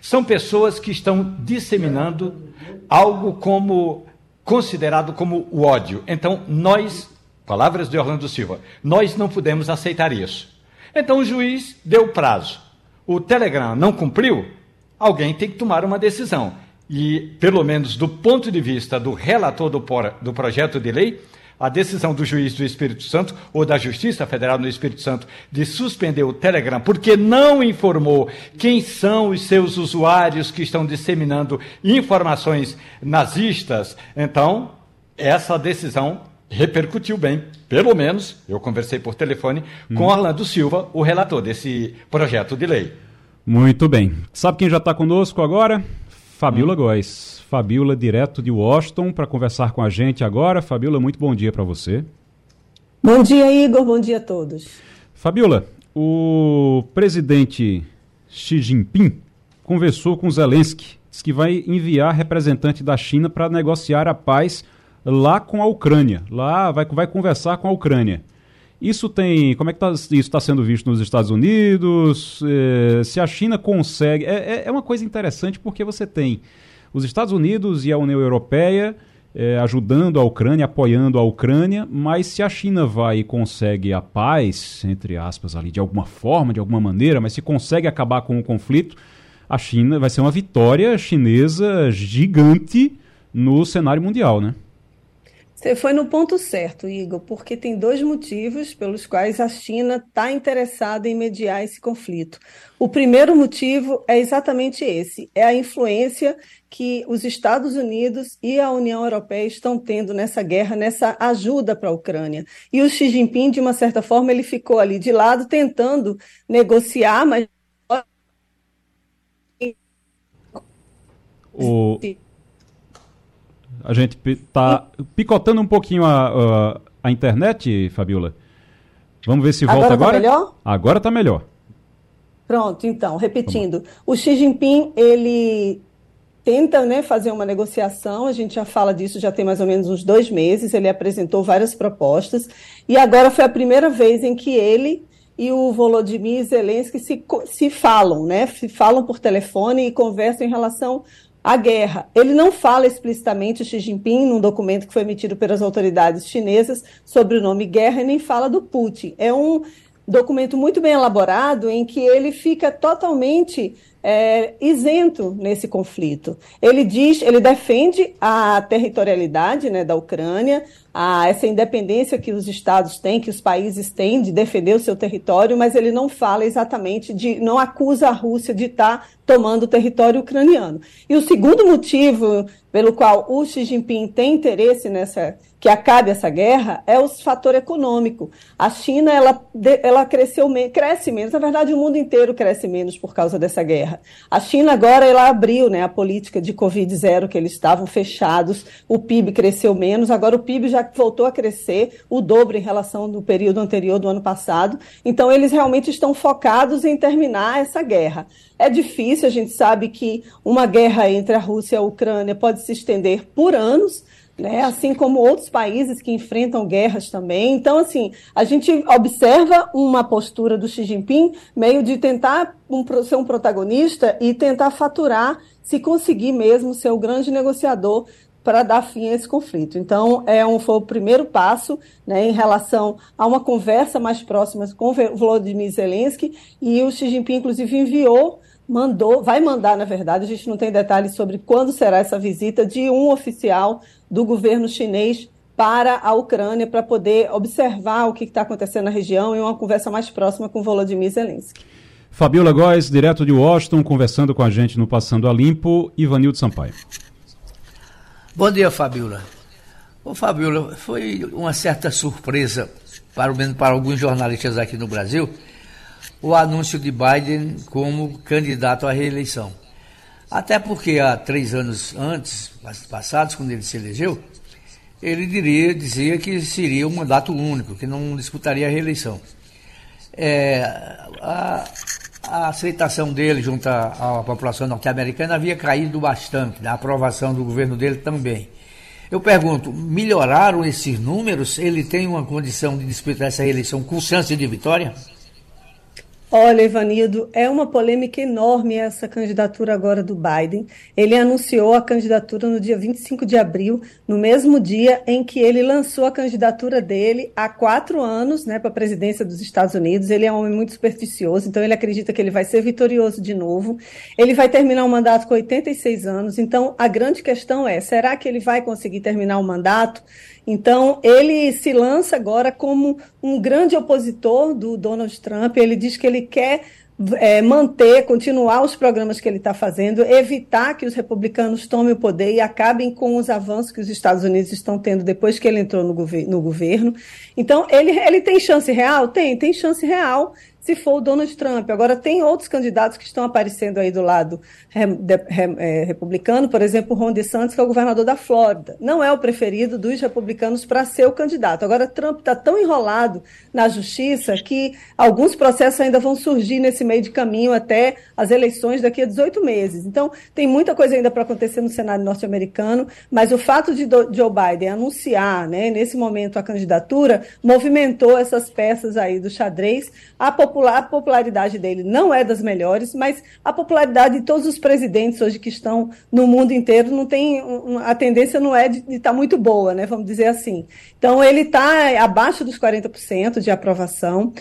São pessoas que estão disseminando algo como considerado como o ódio. Então, nós, palavras de Orlando Silva, nós não podemos aceitar isso. Então o juiz deu prazo. O Telegram não cumpriu, alguém tem que tomar uma decisão e, pelo menos do ponto de vista do relator do, do projeto de lei, a decisão do juiz do Espírito Santo ou da Justiça Federal no Espírito Santo de suspender o Telegram porque não informou quem são os seus usuários que estão disseminando informações nazistas, então essa decisão repercutiu bem. Pelo menos, eu conversei por telefone hum. com Orlando Silva, o relator desse projeto de lei. Muito bem. Sabe quem já está conosco agora? Fabiola hum. Góes. Fabiola, direto de Washington, para conversar com a gente agora. Fabiola, muito bom dia para você. Bom dia, Igor. Bom dia a todos. Fabiola, o presidente Xi Jinping conversou com Zelensky, disse que vai enviar representante da China para negociar a paz lá com a Ucrânia. Lá vai, vai conversar com a Ucrânia. Isso tem. Como é que tá, isso está sendo visto nos Estados Unidos? É, se a China consegue. É, é, é, uma coisa interessante porque você tem os Estados Unidos e a União Europeia é, ajudando a Ucrânia, apoiando a Ucrânia, mas se a China vai e consegue a paz, entre aspas, ali, de alguma forma, de alguma maneira, mas se consegue acabar com o conflito, a China vai ser uma vitória chinesa gigante no cenário mundial, né? Você foi no ponto certo, Igor, porque tem dois motivos pelos quais a China está interessada em mediar esse conflito. O primeiro motivo é exatamente esse: é a influência que os Estados Unidos e a União Europeia estão tendo nessa guerra, nessa ajuda para a Ucrânia. E o Xi Jinping, de uma certa forma, ele ficou ali de lado tentando negociar, mas o a gente está picotando um pouquinho a, a, a, internet, Fabiola. Vamos ver se volta agora. Agora tá melhor? Agora está melhor. Pronto, então, repetindo. O Xi Jinping, ele tenta né, fazer uma negociação, a gente já fala disso já tem mais ou menos uns dois meses, ele apresentou várias propostas, e agora foi a primeira vez em que ele e o Volodymyr Zelensky se, se falam, né, se falam por telefone e conversam em relação a guerra. Ele não fala explicitamente, Xi Jinping, num documento que foi emitido pelas autoridades chinesas, sobre o nome guerra, e nem fala do Putin. É um documento muito bem elaborado em que ele fica totalmente é, isento nesse conflito. Ele diz, ele defende a territorialidade né, da Ucrânia, a, essa independência que os estados têm, que os países têm de defender o seu território, mas ele não fala exatamente de, não acusa a Rússia de estar tá tomando o território ucraniano. E o segundo motivo pelo qual o Xi Jinping tem interesse nessa que acabe essa guerra é o fator econômico. A China ela, ela cresceu cresce menos, na verdade o mundo inteiro cresce menos por causa dessa guerra. A China agora ela abriu, né, a política de covid zero que eles estavam fechados, o PIB cresceu menos, agora o PIB já voltou a crescer o dobro em relação ao período anterior do ano passado. Então eles realmente estão focados em terminar essa guerra. É difícil, a gente sabe que uma guerra entre a Rússia e a Ucrânia pode se estender por anos né? assim como outros países que enfrentam guerras também. Então, assim, a gente observa uma postura do Xi Jinping meio de tentar um, ser um protagonista e tentar faturar, se conseguir mesmo ser o grande negociador para dar fim a esse conflito. Então, é um, foi o primeiro passo né, em relação a uma conversa mais próxima com Volodymyr Zelensky, e o Xi Jinping, inclusive, enviou mandou, vai mandar, na verdade, a gente não tem detalhes sobre quando será essa visita de um oficial do governo chinês para a Ucrânia para poder observar o que está acontecendo na região e uma conversa mais próxima com Volodymyr Zelensky. Fabiola Góes, direto de Washington, conversando com a gente no Passando a Limpo, Ivanildo Sampaio. Bom dia, Fabiola. Ô, Fabiola, foi uma certa surpresa, para, para alguns jornalistas aqui no Brasil, o anúncio de Biden como candidato à reeleição. Até porque há três anos antes, passados, quando ele se elegeu, ele diria, dizia que seria um mandato único, que não disputaria a reeleição. É, a, a, aceitação dele junto à, à população norte-americana havia caído bastante, a aprovação do governo dele também. Eu pergunto, melhoraram esses números? Ele tem uma condição de disputar essa reeleição com chance de vitória? Olha, Ivanildo, é uma polêmica enorme essa candidatura agora do Biden. Ele anunciou a candidatura no dia 25 de abril, no mesmo dia em que ele lançou a candidatura dele há quatro anos né, para a presidência dos Estados Unidos. Ele é um homem muito supersticioso, então ele acredita que ele vai ser vitorioso de novo. Ele vai terminar o mandato com 86 anos, então a grande questão é: será que ele vai conseguir terminar o mandato? Então, ele se lança agora como um grande opositor do Donald Trump. Ele diz que ele quer é, manter, continuar os programas que ele está fazendo, evitar que os republicanos tomem o poder e acabem com os avanços que os Estados Unidos estão tendo depois que ele entrou no, gover no governo. Então, ele, ele tem chance real? Tem, tem chance real se for o Donald Trump. Agora, tem outros candidatos que estão aparecendo aí do lado é, republicano, por exemplo, Ron DeSantis, que é o governador da Flórida. Não é o preferido dos republicanos para ser o candidato. Agora, Trump está tão enrolado na justiça que alguns processos ainda vão surgir nesse meio de caminho até as eleições daqui a 18 meses. Então, tem muita coisa ainda para acontecer no Senado norte-americano, mas o fato de Joe Biden anunciar, né, nesse momento, a candidatura, movimentou essas peças aí do xadrez. A popular, a popularidade dele não é das melhores, mas a popularidade de todos os presidentes hoje que estão no mundo inteiro não tem a tendência não é de estar tá muito boa, né? Vamos dizer assim. Então ele está abaixo dos 40% de aprovação.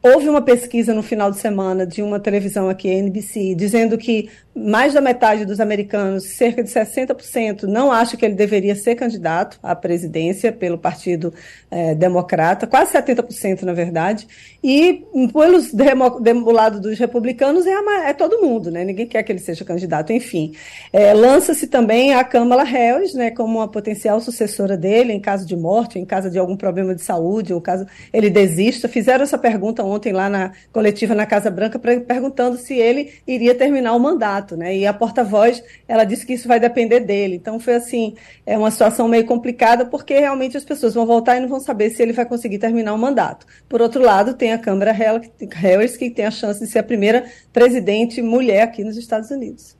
Houve uma pesquisa no final de semana de uma televisão aqui, NBC, dizendo que mais da metade dos americanos, cerca de 60%, não acha que ele deveria ser candidato à presidência pelo Partido é, Democrata, quase 70%, na verdade. E pelos do lado dos republicanos é, é, todo mundo, né? Ninguém quer que ele seja candidato. Enfim, é, lança-se também a Kamala Harris, né, como uma potencial sucessora dele em caso de morte, em caso de algum problema de saúde, ou caso ele desista. Fizeram essa pergunta ontem lá na coletiva na Casa Branca, perguntando se ele iria terminar o mandato né? E a porta-voz, ela disse que isso vai depender dele. Então foi assim, é uma situação meio complicada porque realmente as pessoas vão voltar e não vão saber se ele vai conseguir terminar o mandato. Por outro lado, tem a Câmara Harris que tem a chance de ser a primeira presidente mulher aqui nos Estados Unidos.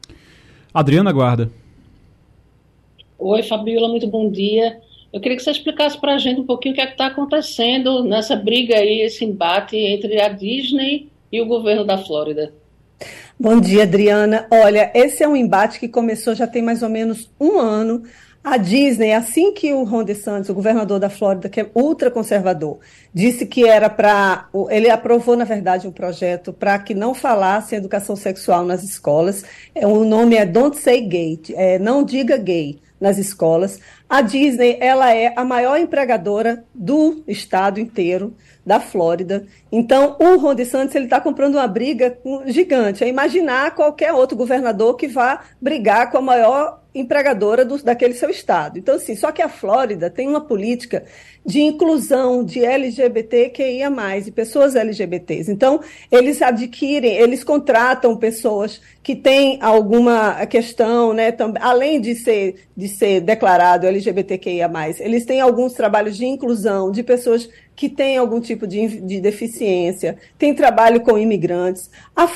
Adriana Guarda. Oi, Fabiola, muito bom dia. Eu queria que você explicasse para a gente um pouquinho o que é está acontecendo nessa briga aí, esse embate entre a Disney e o governo da Flórida. Bom dia, Adriana. Olha, esse é um embate que começou já tem mais ou menos um ano. A Disney, assim que o Ron DeSantis, o governador da Flórida, que é ultraconservador, disse que era para. Ele aprovou, na verdade, um projeto para que não falasse educação sexual nas escolas. É, o nome é Don't Say Gay, é, não diga gay nas escolas. A Disney, ela é a maior empregadora do estado inteiro, da Flórida. Então, o Ron DeSantis ele está comprando uma briga gigante. É imaginar qualquer outro governador que vá brigar com a maior empregadora do, daquele seu estado. Então, assim, só que a Flórida tem uma política de inclusão de LGBTQIA+, e pessoas LGBTs. Então, eles adquirem, eles contratam pessoas que têm alguma questão, né, também, além de ser, de ser declarado LGBTQIA+, eles têm alguns trabalhos de inclusão de pessoas que têm algum tipo de, de deficiência, tem trabalho com imigrantes. A,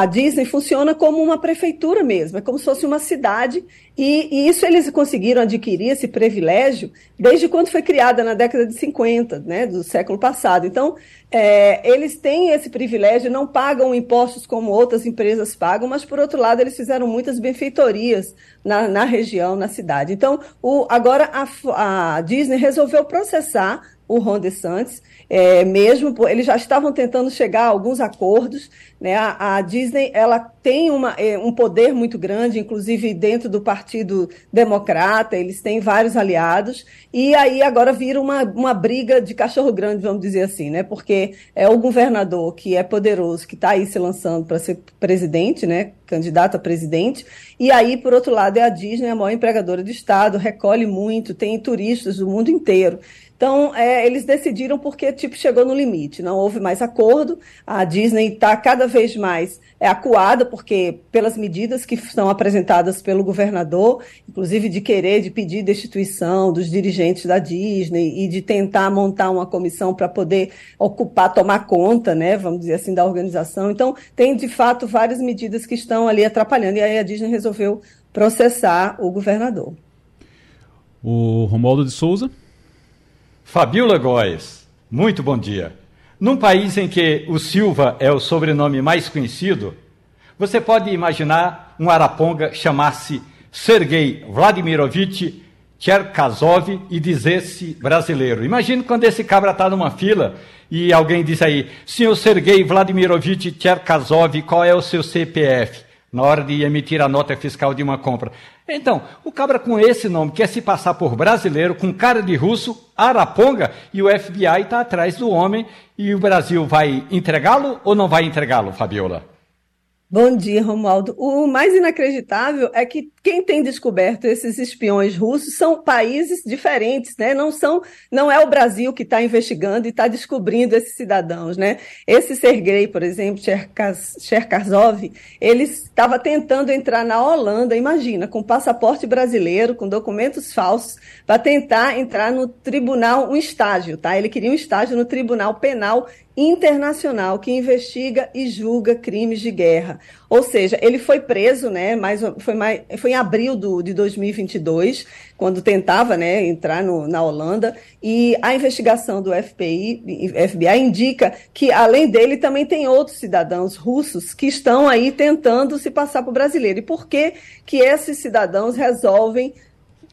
a, Disney funciona como uma prefeitura mesmo, é como se fosse uma cidade, e, e, isso eles conseguiram adquirir esse privilégio desde quando foi criada na década de 50, né, do século passado. Então, é, eles têm esse privilégio, não pagam impostos como outras empresas pagam, mas, por outro lado, eles fizeram muitas benfeitorias na, na região, na cidade. Então, o, agora a, a Disney resolveu processar o Ron DeSantis, é, mesmo, eles já estavam tentando chegar a alguns acordos, né? A, a Disney, ela tem uma, é, um poder muito grande, inclusive dentro do Partido Democrata, eles têm vários aliados, e aí agora vira uma, uma briga de cachorro grande, vamos dizer assim, né? Porque é o governador que é poderoso, que está aí se lançando para ser presidente, né? Candidato a presidente, e aí, por outro lado, é a Disney, a maior empregadora do Estado, recolhe muito, tem turistas do mundo inteiro. Então, é, eles decidiram porque tipo chegou no limite, não houve mais acordo. A Disney está cada vez mais é, acuada porque pelas medidas que são apresentadas pelo governador, inclusive de querer, de pedir destituição dos dirigentes da Disney e de tentar montar uma comissão para poder ocupar, tomar conta, né, vamos dizer assim, da organização. Então, tem de fato várias medidas que estão ali atrapalhando e aí a Disney resolveu processar o governador. O Romualdo de Souza. Fabiola Góes, muito bom dia. Num país em que o Silva é o sobrenome mais conhecido, você pode imaginar um araponga chamar-se Sergei Vladimirovich Cherkasov e dizer-se brasileiro. Imagine quando esse cabra está numa fila e alguém diz aí, senhor Sergei Vladimirovich Cherkasov, qual é o seu CPF? Na hora de emitir a nota fiscal de uma compra. Então, o cabra com esse nome quer se passar por brasileiro, com cara de russo, araponga, e o FBI está atrás do homem, e o Brasil vai entregá-lo ou não vai entregá-lo, Fabiola? Bom dia, Romualdo. O mais inacreditável é que quem tem descoberto esses espiões russos são países diferentes, né? Não são, não é o Brasil que está investigando e está descobrindo esses cidadãos, né? Esse Sergei, por exemplo, Cherkasov, ele estava tentando entrar na Holanda, imagina, com passaporte brasileiro, com documentos falsos, para tentar entrar no tribunal, um estágio, tá? Ele queria um estágio no Tribunal Penal internacional que investiga e julga crimes de guerra. Ou seja, ele foi preso, né, mais, foi, mais, foi em abril do, de 2022, quando tentava né, entrar no, na Holanda, e a investigação do FBI, FBI indica que, além dele, também tem outros cidadãos russos que estão aí tentando se passar por brasileiro. E por que, que esses cidadãos resolvem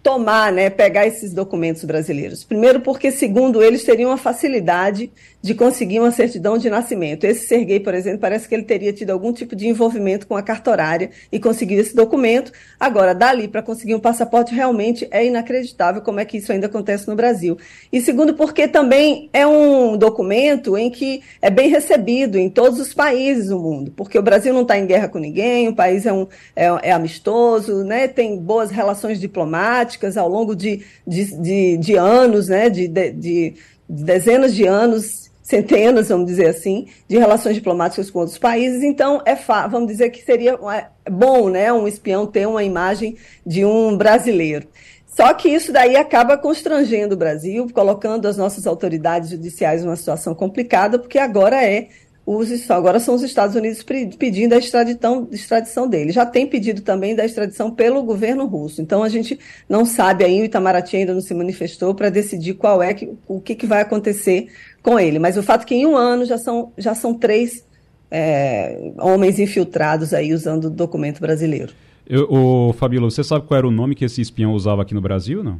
tomar, né, pegar esses documentos brasileiros. Primeiro, porque, segundo eles, teriam uma facilidade de conseguir uma certidão de nascimento. Esse Serguei, por exemplo, parece que ele teria tido algum tipo de envolvimento com a cartorária e conseguiu esse documento. Agora, dali para conseguir um passaporte realmente é inacreditável como é que isso ainda acontece no Brasil. E segundo, porque também é um documento em que é bem recebido em todos os países do mundo, porque o Brasil não está em guerra com ninguém, o país é, um, é, é amistoso, né, tem boas relações diplomáticas ao longo de, de, de, de anos, né, de, de, de dezenas de anos centenas, vamos dizer assim, de relações diplomáticas com outros países. Então, é vamos dizer que seria é bom né, um espião ter uma imagem de um brasileiro. Só que isso daí acaba constrangendo o Brasil, colocando as nossas autoridades judiciais numa situação complicada, porque agora é os, agora são os Estados Unidos pedindo a extradição, extradição dele. Já tem pedido também da extradição pelo governo russo. Então a gente não sabe aí, o Itamaraty ainda não se manifestou para decidir qual é que, o que, que vai acontecer com ele. Mas o fato é que em um ano já são, já são três é, homens infiltrados aí usando documento brasileiro. Eu, o Fabíola, você sabe qual era o nome que esse espião usava aqui no Brasil, não?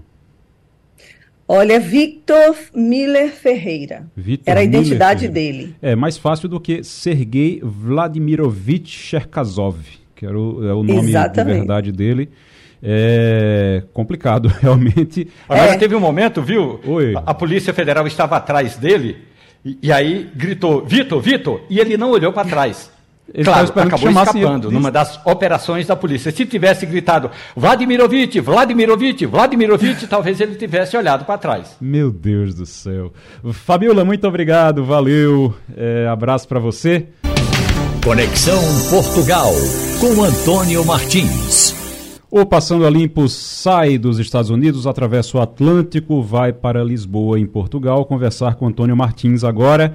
Olha, Victor Miller Ferreira. Victor Era a identidade dele. É mais fácil do que Sergei Vladimirovich Cherkasov, que era o, é o nome Exatamente. de verdade dele. É complicado, [LAUGHS] realmente. Agora é. teve um momento, viu? Oi. A, a Polícia Federal estava atrás dele e, e aí gritou: Vitor, Vitor! E ele não olhou para trás. Ele claro, acabou escapando numa das operações da polícia. Se tivesse gritado Vladimirovich, Vladimirovich, Vladimirovich, [LAUGHS] talvez ele tivesse olhado para trás. Meu Deus do céu. Fabiola, muito obrigado, valeu. É, abraço para você. Conexão Portugal com Antônio Martins. O Passando a Limpo sai dos Estados Unidos, atravessa o Atlântico, vai para Lisboa, em Portugal, conversar com Antônio Martins agora.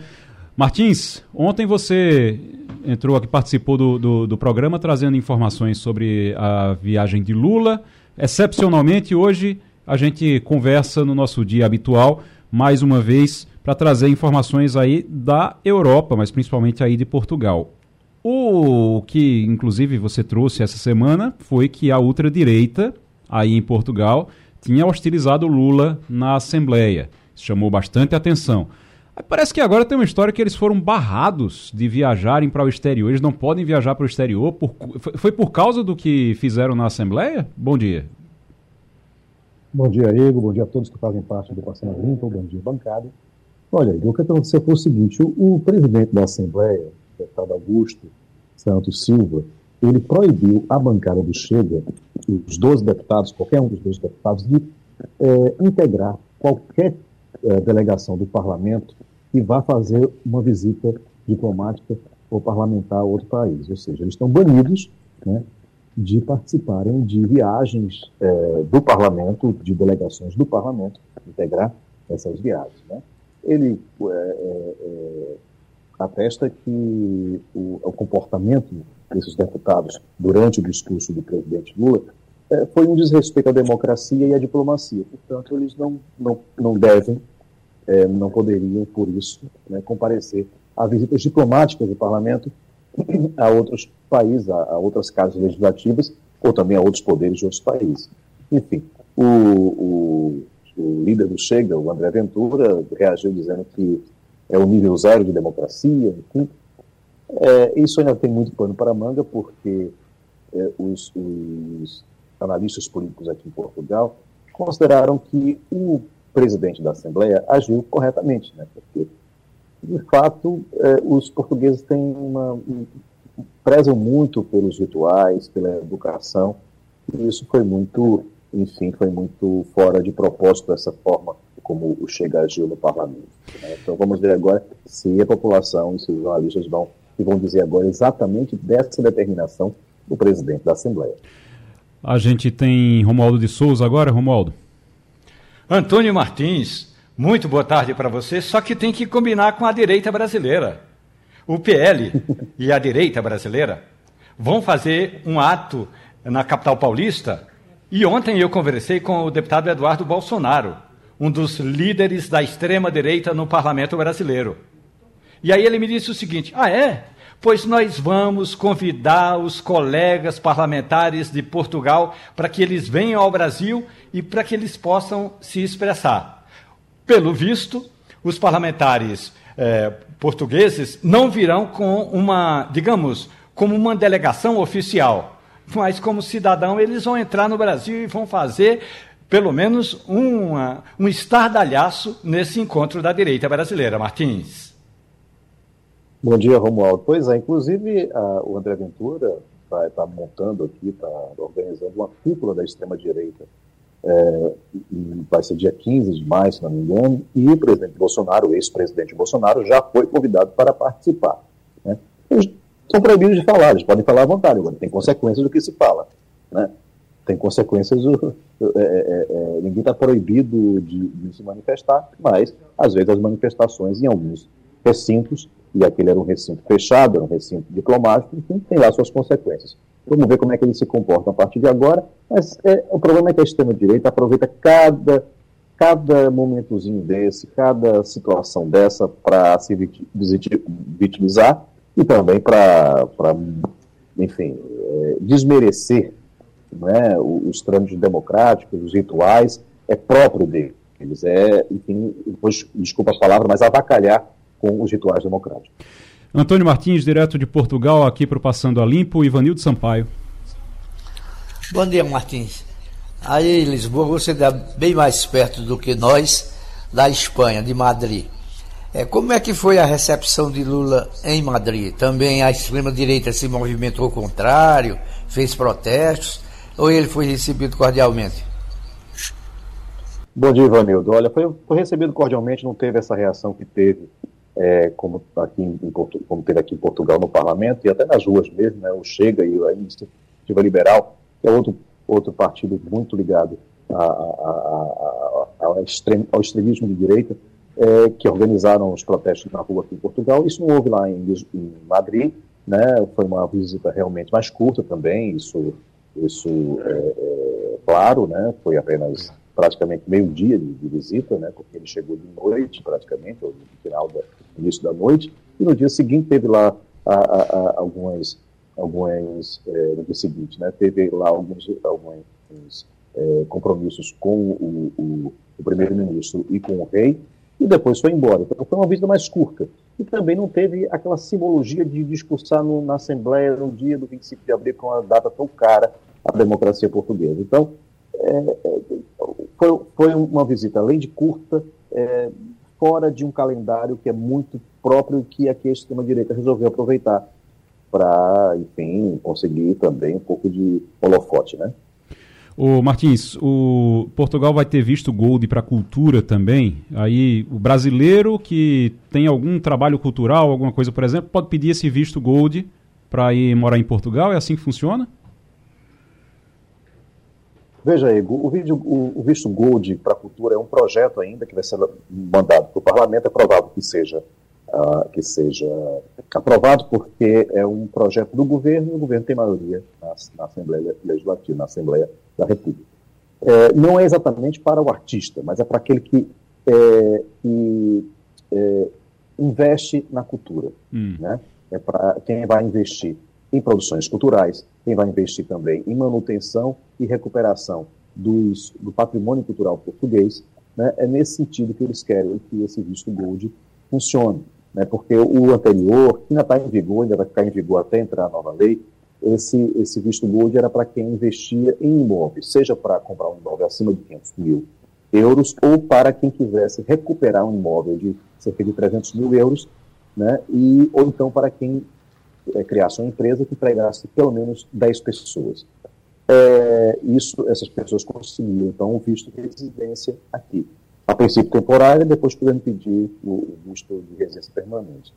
Martins, ontem você entrou aqui, participou do, do, do, programa, trazendo informações sobre a viagem de Lula. Excepcionalmente, hoje a gente conversa no nosso dia habitual, mais uma vez, para trazer informações aí da Europa, mas principalmente aí de Portugal. O que, inclusive, você trouxe essa semana foi que a ultradireita, aí em Portugal, tinha hostilizado Lula na Assembleia. Isso chamou bastante atenção. Parece que agora tem uma história que eles foram barrados de viajarem para o exterior. Eles não podem viajar para o exterior. Por... Foi por causa do que fizeram na Assembleia? Bom dia. Bom dia, Igor. Bom dia a todos que fazem parte do Passando Limpo. Bom dia, bancada. Olha, Igor, o que aconteceu foi o seguinte: o, o presidente da Assembleia, o deputado Augusto Santos Silva, ele proibiu a bancada do Chega, os 12 deputados, qualquer um dos 12 deputados, de é, integrar qualquer é, delegação do parlamento que vá fazer uma visita diplomática ou parlamentar a outro país. Ou seja, eles estão banidos né, de participarem de viagens é, do parlamento, de delegações do parlamento, integrar essas viagens. Né. Ele é, é, é, atesta que o, o, comportamento desses deputados durante o discurso do presidente Lula é, foi um desrespeito à democracia e à diplomacia. Portanto, eles não, não, não devem é, não poderiam, por isso, né, comparecer a visitas diplomáticas do parlamento a outros países, a, a, outras casas legislativas ou também a outros poderes de outros países. Enfim, o, o, o líder do Chega, o André Ventura, reagiu dizendo que é o nível zero de democracia, enfim. É, isso ainda tem muito pano para manga, porque é, os, os analistas políticos aqui em Portugal consideraram que o presidente da Assembleia agiu corretamente, né? Porque, de fato, eh, os portugueses têm uma, um, prezam muito pelos rituais, pela educação, e isso foi muito, enfim, foi muito fora de propósito essa forma como o Chega agiu no parlamento. Né? Então vamos ver agora se a população e se os jornalistas vão, vão dizer agora exatamente dessa determinação do presidente da Assembleia. A gente tem Romualdo de Souza agora, Romualdo. Antônio Martins, muito boa tarde para você, só que tem que combinar com a direita brasileira. O PL [LAUGHS] e a direita brasileira vão fazer um ato na capital paulista e ontem eu conversei com o deputado Eduardo Bolsonaro, um dos líderes da extrema-direita no parlamento brasileiro. E aí ele me disse o seguinte: ah, é? Pois nós vamos convidar os colegas parlamentares de Portugal para que eles venham ao Brasil e para que eles possam se expressar. Pelo visto, os parlamentares eh, portugueses não virão com uma, digamos, como uma delegação oficial, mas como cidadão eles vão entrar no Brasil e vão fazer pelo menos uma, um estardalhaço nesse encontro da direita brasileira. Martins. Bom dia, Romualdo. Pois é, inclusive a, o André Ventura está tá montando aqui, está organizando uma cúpula da extrema-direita é, vai ser dia 15 de maio, se não me engano, e o presidente Bolsonaro, o ex-presidente Bolsonaro, já foi convidado para participar. Né? Eles são proibidos de falar, eles podem falar à vontade, agora tem consequências do que se fala. Né? Tem consequências, do, é, é, é, ninguém está proibido de, de se manifestar, mas às vezes as manifestações em alguns recintos, e aquele era um recinto fechado, era um recinto diplomático, enfim, tem lá suas consequências. Vamos ver como é que eles se comportam a partir de agora. Mas é, o problema é que a extrema-direita aproveita cada, cada momentozinho desse, cada situação dessa para se vitimizar. e também para, enfim, é, desmerecer né, os trâmites democráticos, os rituais, é próprio deles. É, enfim, depois, desculpa a palavra, mas avacalhar com os rituais democráticos. Antônio Martins, direto de Portugal, aqui para o Passando a Limpo, Ivanildo Sampaio. Bom dia, Martins. Aí em Lisboa você está bem mais perto do que nós da Espanha, de Madrid. É, como é que foi a recepção de Lula em Madrid? Também a extrema-direita se movimentou ao contrário, fez protestos, ou ele foi recebido cordialmente? Bom dia, Ivanildo. Olha, foi, foi recebido cordialmente, não teve essa reação que teve, é, como, aqui em, como teve aqui em Portugal no parlamento e até nas ruas mesmo, né, o Chega e a Iniciativa Liberal, que é outro, outro partido muito ligado a, a, a, ao, extrem, ao extremismo de direita, é, que organizaram os protestos na rua aqui em Portugal. Isso não houve lá em, em Madrid, né? Foi uma visita realmente mais curta também. Isso, isso é, é claro, né? Foi apenas praticamente meio dia de, de, visita, né? Porque ele chegou de noite, praticamente, ou no final do início da noite. E no dia seguinte teve lá a, a, a, algumas, algumas é, no dia seguinte, né? Teve lá alguns, alguns é, compromissos com o, o, o primeiro-ministro e com o rei e depois foi embora. Então foi uma visita mais curta. E também não teve aquela simbologia de discursar no, na Assembleia no dia do 25 de abril, com uma data tão cara à democracia portuguesa. Então, é, foi, foi uma visita, além de curta, é, fora de um calendário que é muito próprio que aqui a extrema-direita resolveu aproveitar para, enfim, conseguir também um pouco de holofote, né? O Martins, o Portugal vai ter visto Gold para cultura também. Aí o brasileiro que tem algum trabalho cultural, alguma coisa, por exemplo, pode pedir esse visto Gold para ir morar em Portugal. É assim que funciona? Veja aí, o, vídeo, o, o visto Gold para a cultura é um projeto ainda que vai ser mandado para o parlamento. É provável que seja uh, que seja aprovado, porque é um projeto do governo e o governo tem maioria na, na Assembleia Legislativa, na Assembleia da República. É, não é exatamente para o artista, mas é para aquele que, é, que é, investe na cultura. Hum. Né? É para quem vai investir em produções culturais, quem vai investir também em manutenção e recuperação dos, do patrimônio cultural português. Né? É nesse sentido que eles querem que esse visto Gold funcione né, porque o anterior, que ainda está em vigor, ainda vai ficar em vigor até entrar a nova lei, esse, esse visto gold era para quem investia em imóveis, seja para comprar um imóvel acima de 500 mil euros ou para quem quisesse recuperar um imóvel de cerca de 300 mil euros, né, e, ou então para quem é, criasse uma empresa que empregasse pelo menos 10 pessoas. É, isso, essas pessoas conseguiam, então, um visto de residência aqui a princípio temporária, depois podendo pedir o, visto de residência permanente.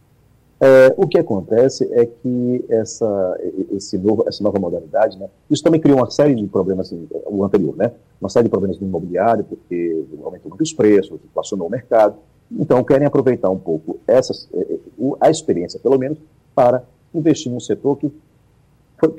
É, o que acontece é que essa, esse novo, essa nova modalidade, né, isso também criou uma série de problemas, assim, o anterior, né, uma série de problemas no imobiliário, porque aumentou muito os preços, inflacionou o mercado, então querem aproveitar um pouco essas, é, é, a experiência, pelo menos, para investir num setor que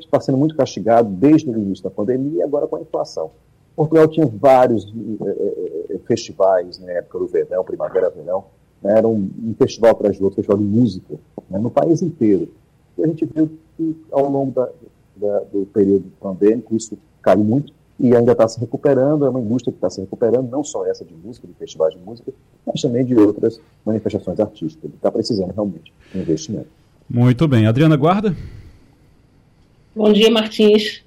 está sendo muito castigado desde o início da pandemia e agora com a inflação. Portugal tinha vários é, festivais na época do verão, primavera, verão, né, era um, um, festival atrás do outro, festival de música, né, no país inteiro. E a gente viu que ao longo da, da, do período pandêmico isso caiu muito e ainda está se recuperando, é uma indústria que está se recuperando, não só essa de música, de festivais de música, mas também de outras manifestações artísticas. Está precisando realmente de investimento. Muito bem. Adriana Guarda? Bom dia, Martins.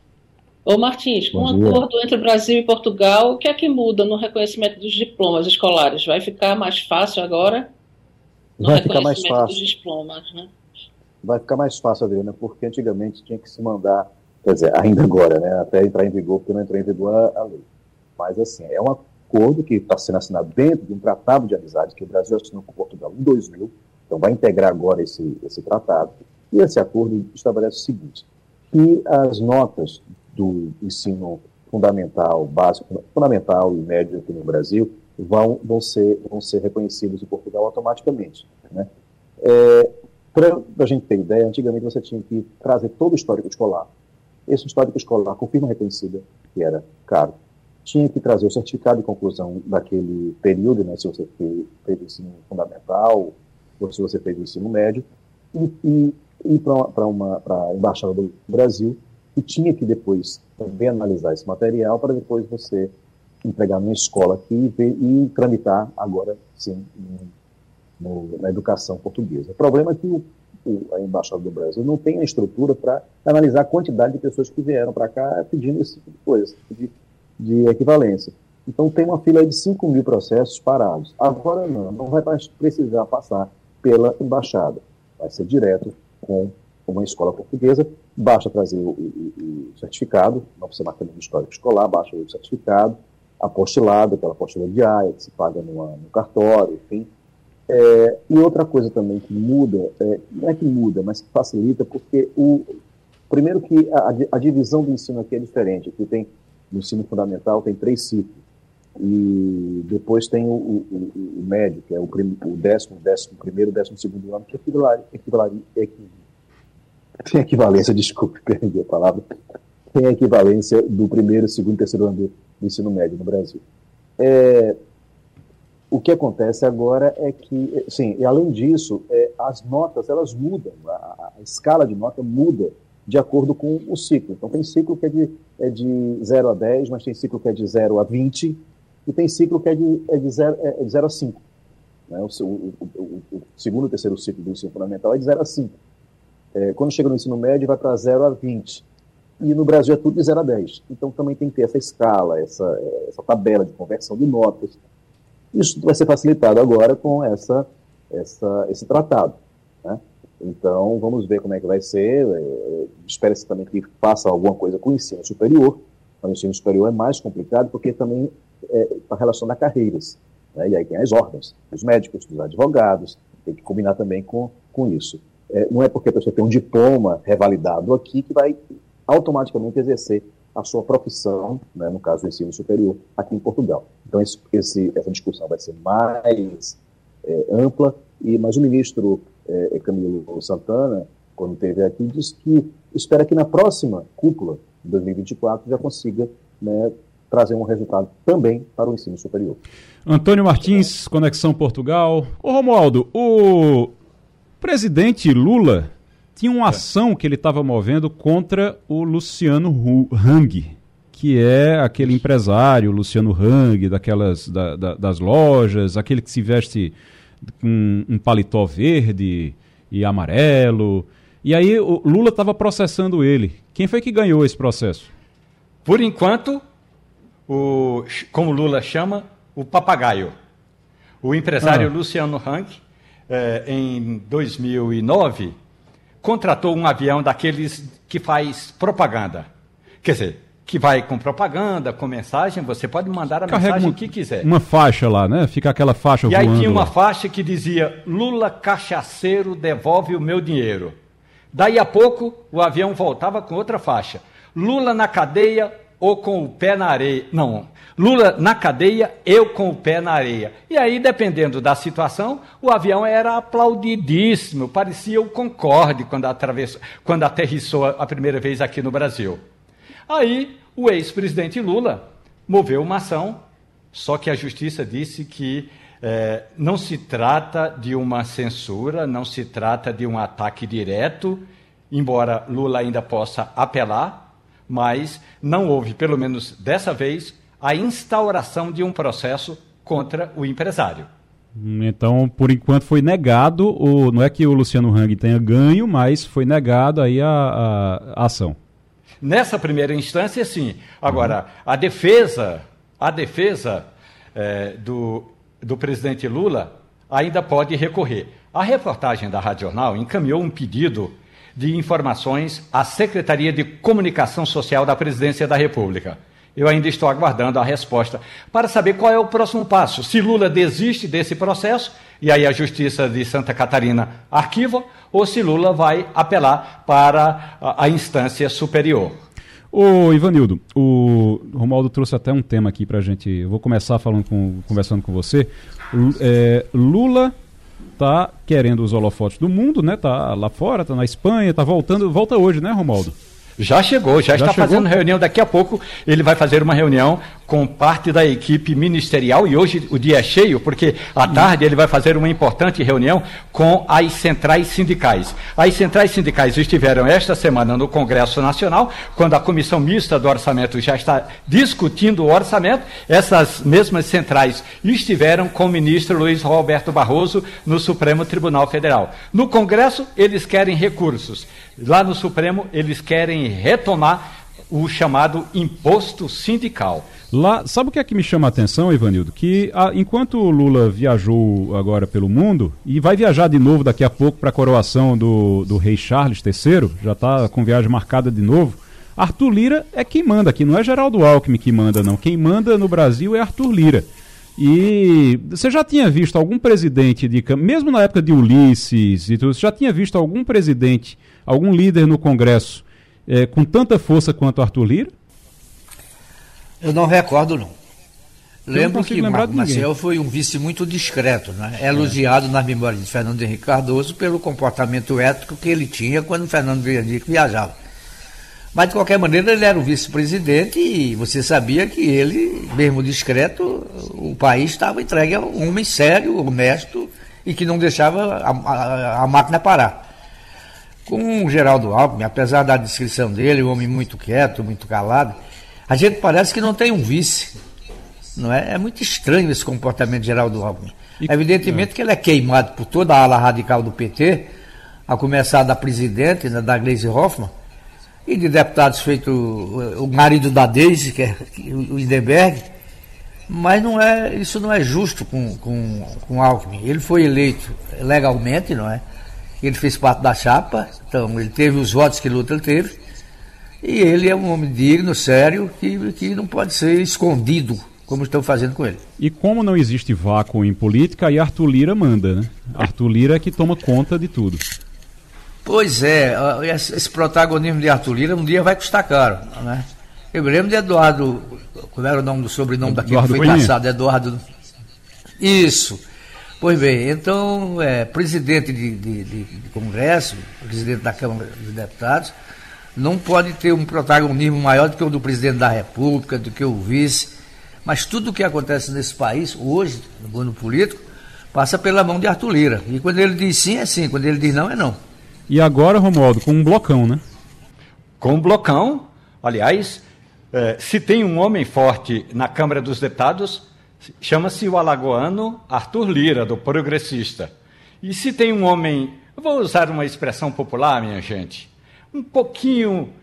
Ô Martins, com um acordo entre Brasil e Portugal, o que é que muda no reconhecimento dos diplomas escolares? Vai ficar mais fácil agora? No Vai ficar mais fácil. dos diplomas, né? Vai ficar mais fácil, Adriana, porque antigamente tinha que se mandar, quer dizer, ainda agora, né, até entrar em vigor, porque não entrou em vigor a, a lei. Mas assim, é um acordo que está sendo assinado dentro de um tratado de amizade que o Brasil assinou com Portugal em 2000, então vai integrar agora esse, esse tratado, e esse acordo estabelece o seguinte, que as notas do ensino fundamental, básico, fundamental e médio aqui no Brasil vão, vão, ser, vão ser reconhecidos em Portugal automaticamente. Né? É, Para a gente ter ideia, antigamente você tinha que trazer todo o histórico escolar. Esse histórico escolar, com firma reconhecida, que era caro, tinha que trazer o certificado de conclusão daquele período, né, se você o ensino fundamental ou se você fez o ensino médio, e, e ir para a Embaixada do Brasil e tinha que depois também analisar esse material para depois você entregar numa escola aqui e, e tramitar agora sim no, na educação portuguesa. O problema é que o, a Embaixada do Brasil não tem a estrutura para analisar a quantidade de pessoas que vieram para cá pedindo esse tipo de coisa, tipo de, de equivalência. Então tem uma fila de 5 mil processos parados. Agora não, não vai precisar passar pela embaixada. Vai ser direto com uma escola portuguesa. Basta trazer o, o, o certificado, não precisa marcar no histórico escolar, basta o certificado, apostilado, aquela apostila diária que se paga numa, no cartório, enfim. É, e outra coisa também que muda, é, não é que muda, mas que facilita, porque o primeiro que a, a divisão do ensino aqui é diferente. Aqui tem no ensino fundamental tem três ciclos e depois tem o, o, o, médio, que é o, prim, o décimo, décimo primeiro, décimo segundo ano, que equivalaria, equivalaria, tem equivalência, [LAUGHS] desculpe, perdi a palavra, tem equivalência do primeiro, segundo terceiro ano do, do ensino médio no Brasil. É, o que acontece agora é que, sim, e além disso, é, as notas elas mudam, a, a, escala de nota muda de acordo com o ciclo. Então tem ciclo que é de, é de 0 a 10, mas tem ciclo que é de 0 a 20, e tem ciclo que é de, é de, 0, é 0 a 5. Né? O, o, o, o, segundo e terceiro ciclo do ensino fundamental é de 0 a 5. É, quando chega no ensino médio, vai para 0 a 20. E no Brasil é tudo de 0 a 10. Então também tem que ter essa escala, essa, essa tabela de conversão de notas. Isso vai ser facilitado agora com essa, essa, esse tratado. Né? Então vamos ver como é que vai ser. É, Espera-se também que faça alguma coisa com o ensino superior. O ensino superior é mais complicado porque também é, para relacionar carreiras. Né? E aí tem as ordens, os médicos, os advogados, tem que combinar também com, com isso. É, não é porque a pessoa tem um diploma revalidado aqui que vai automaticamente exercer a sua profissão, né, no caso do ensino superior, aqui em Portugal. Então, esse, esse, essa discussão vai ser mais é, ampla, e, mas o ministro é, Camilo Santana, quando esteve aqui, disse que espera que na próxima cúpula, de 2024, já consiga né, trazer um resultado também para o ensino superior. Antônio Martins, Conexão Portugal. Ô Romualdo, o presidente Lula tinha uma ação que ele estava movendo contra o Luciano Hang, que é aquele empresário, Luciano Hang, daquelas da, da, das lojas, aquele que se veste com um paletó verde e amarelo. E aí o Lula estava processando ele. Quem foi que ganhou esse processo? Por enquanto, o, como Lula chama, o papagaio. O empresário ah. Luciano Hang, eh, em 2009, contratou um avião daqueles que faz propaganda. Quer dizer, que vai com propaganda, com mensagem, você pode mandar a Carrega mensagem que quiser. Uma faixa lá, né? Fica aquela faixa e voando. E aí tinha uma faixa que dizia: Lula cachaceiro devolve o meu dinheiro. Daí a pouco o avião voltava com outra faixa. Lula na cadeia, ou com o pé na areia. Não, Lula na cadeia, eu com o pé na areia. E aí, dependendo da situação, o avião era aplaudidíssimo, parecia o Concorde quando, quando aterrissou a primeira vez aqui no Brasil. Aí, o ex-presidente Lula moveu uma ação, só que a justiça disse que é, não se trata de uma censura, não se trata de um ataque direto, embora Lula ainda possa apelar, mas não houve, pelo menos dessa vez, a instauração de um processo contra o empresário. Então, por enquanto foi negado, o, não é que o Luciano Hang tenha ganho, mas foi negado aí a, a, a ação. Nessa primeira instância, sim. Agora, uhum. a defesa, a defesa é, do, do presidente Lula ainda pode recorrer. A reportagem da Rádio Jornal encaminhou um pedido de informações à Secretaria de Comunicação Social da Presidência da República. Eu ainda estou aguardando a resposta para saber qual é o próximo passo. Se Lula desiste desse processo, e aí a Justiça de Santa Catarina arquiva, ou se Lula vai apelar para a, instância superior. Ô Ivanildo, o Romaldo trouxe até um tema aqui para a gente. Eu vou começar falando com, conversando com você. É, Lula tá querendo os holofotes do mundo, né? Tá lá fora, tá na Espanha, tá voltando, volta hoje, né, Romaldo? Já chegou, já, já está chegou? fazendo reunião. Daqui a pouco ele vai fazer uma reunião com parte da equipe ministerial e hoje o dia é cheio, porque à tarde ele vai fazer uma importante reunião com as centrais sindicais. As centrais sindicais estiveram esta semana no Congresso Nacional, quando a comissão mista do orçamento já está discutindo o orçamento. Essas mesmas centrais estiveram com o ministro Luiz Roberto Barroso no Supremo Tribunal Federal. No Congresso, eles querem recursos. Lá no Supremo, eles querem retomar o chamado imposto sindical. Lá, sabe o que é que me chama a atenção, Ivanildo? Que a, enquanto o Lula viajou agora pelo mundo e vai viajar de novo daqui a pouco para a coroação do, do rei Charles III, já está com viagem marcada de novo. Arthur Lira é quem manda aqui, não é Geraldo Alckmin que manda, não. Quem manda no Brasil é Arthur Lira. E você já tinha visto algum presidente de mesmo na época de Ulisses e tudo, você já tinha visto algum presidente, algum líder no Congresso é, com tanta força quanto Arthur Lira? Eu não recordo, não. Lembro que Marco Maciel foi um vice muito discreto, né? É elogiado é. nas memórias de Fernando Henrique Cardoso pelo comportamento ético que ele tinha quando Fernando Henrique viajava. Mas, de qualquer maneira, ele era o vice-presidente e você sabia que ele, mesmo discreto, o país estava entregue a um homem sério, honesto e que não deixava a, a, a máquina parar. Com o Geraldo Alckmin, apesar da descrição dele, um homem muito quieto, muito calado, a gente parece que não tem um vice. Não é? é muito estranho esse comportamento de Geraldo Alckmin. E, Evidentemente é. que ele é queimado por toda a ala radical do PT, a começar da presidente, né, da Gleisi Hoffmann, e de deputados feito o marido da Deise, que é o Lindenberg, mas não é, isso não é justo com, com, com Alckmin. Ele foi eleito legalmente, não é? Ele fez parte da chapa, então ele teve os votos que Lula teve, e ele é um homem digno, sério, que, que não pode ser escondido, como estão fazendo com ele. E como não existe vácuo em política, aí Arthur Lira manda, né? Arthur Lira é que toma conta de tudo. Pois é, esse protagonismo de Arthur Lira um dia vai custar caro, né? Eu me lembro de Eduardo, como era o nome do sobrenome daquele que foi Cunha. caçado, Eduardo. Isso. Pois bem, então, é, presidente de, de, de, de, Congresso, presidente da Câmara dos Deputados, não pode ter um protagonismo maior do que o do presidente da República, do que o vice. Mas tudo o que acontece nesse país, hoje, no mundo político, passa pela mão de Arthur Lira. E quando ele diz sim, é sim. Quando ele diz não, é não. E agora, Romualdo, com um blocão, né? Com um blocão. Aliás, eh, se tem um homem forte na Câmara dos Deputados, chama-se o alagoano Arthur Lira, do Progressista. E se tem um homem, vou usar uma expressão popular, minha gente, um pouquinho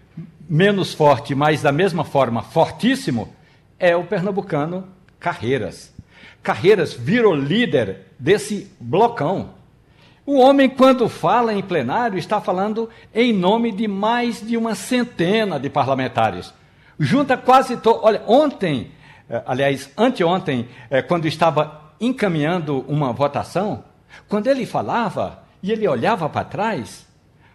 menos forte, mas da mesma forma fortíssimo, é o pernambucano Carreiras. Carreiras virou líder desse blocão. O homem, quando fala em plenário, está falando em nome de mais de uma centena de parlamentares. Junta quase todos. Olha, ontem, aliás, anteontem, eh, quando estava encaminhando uma votação, quando ele falava e ele olhava para trás,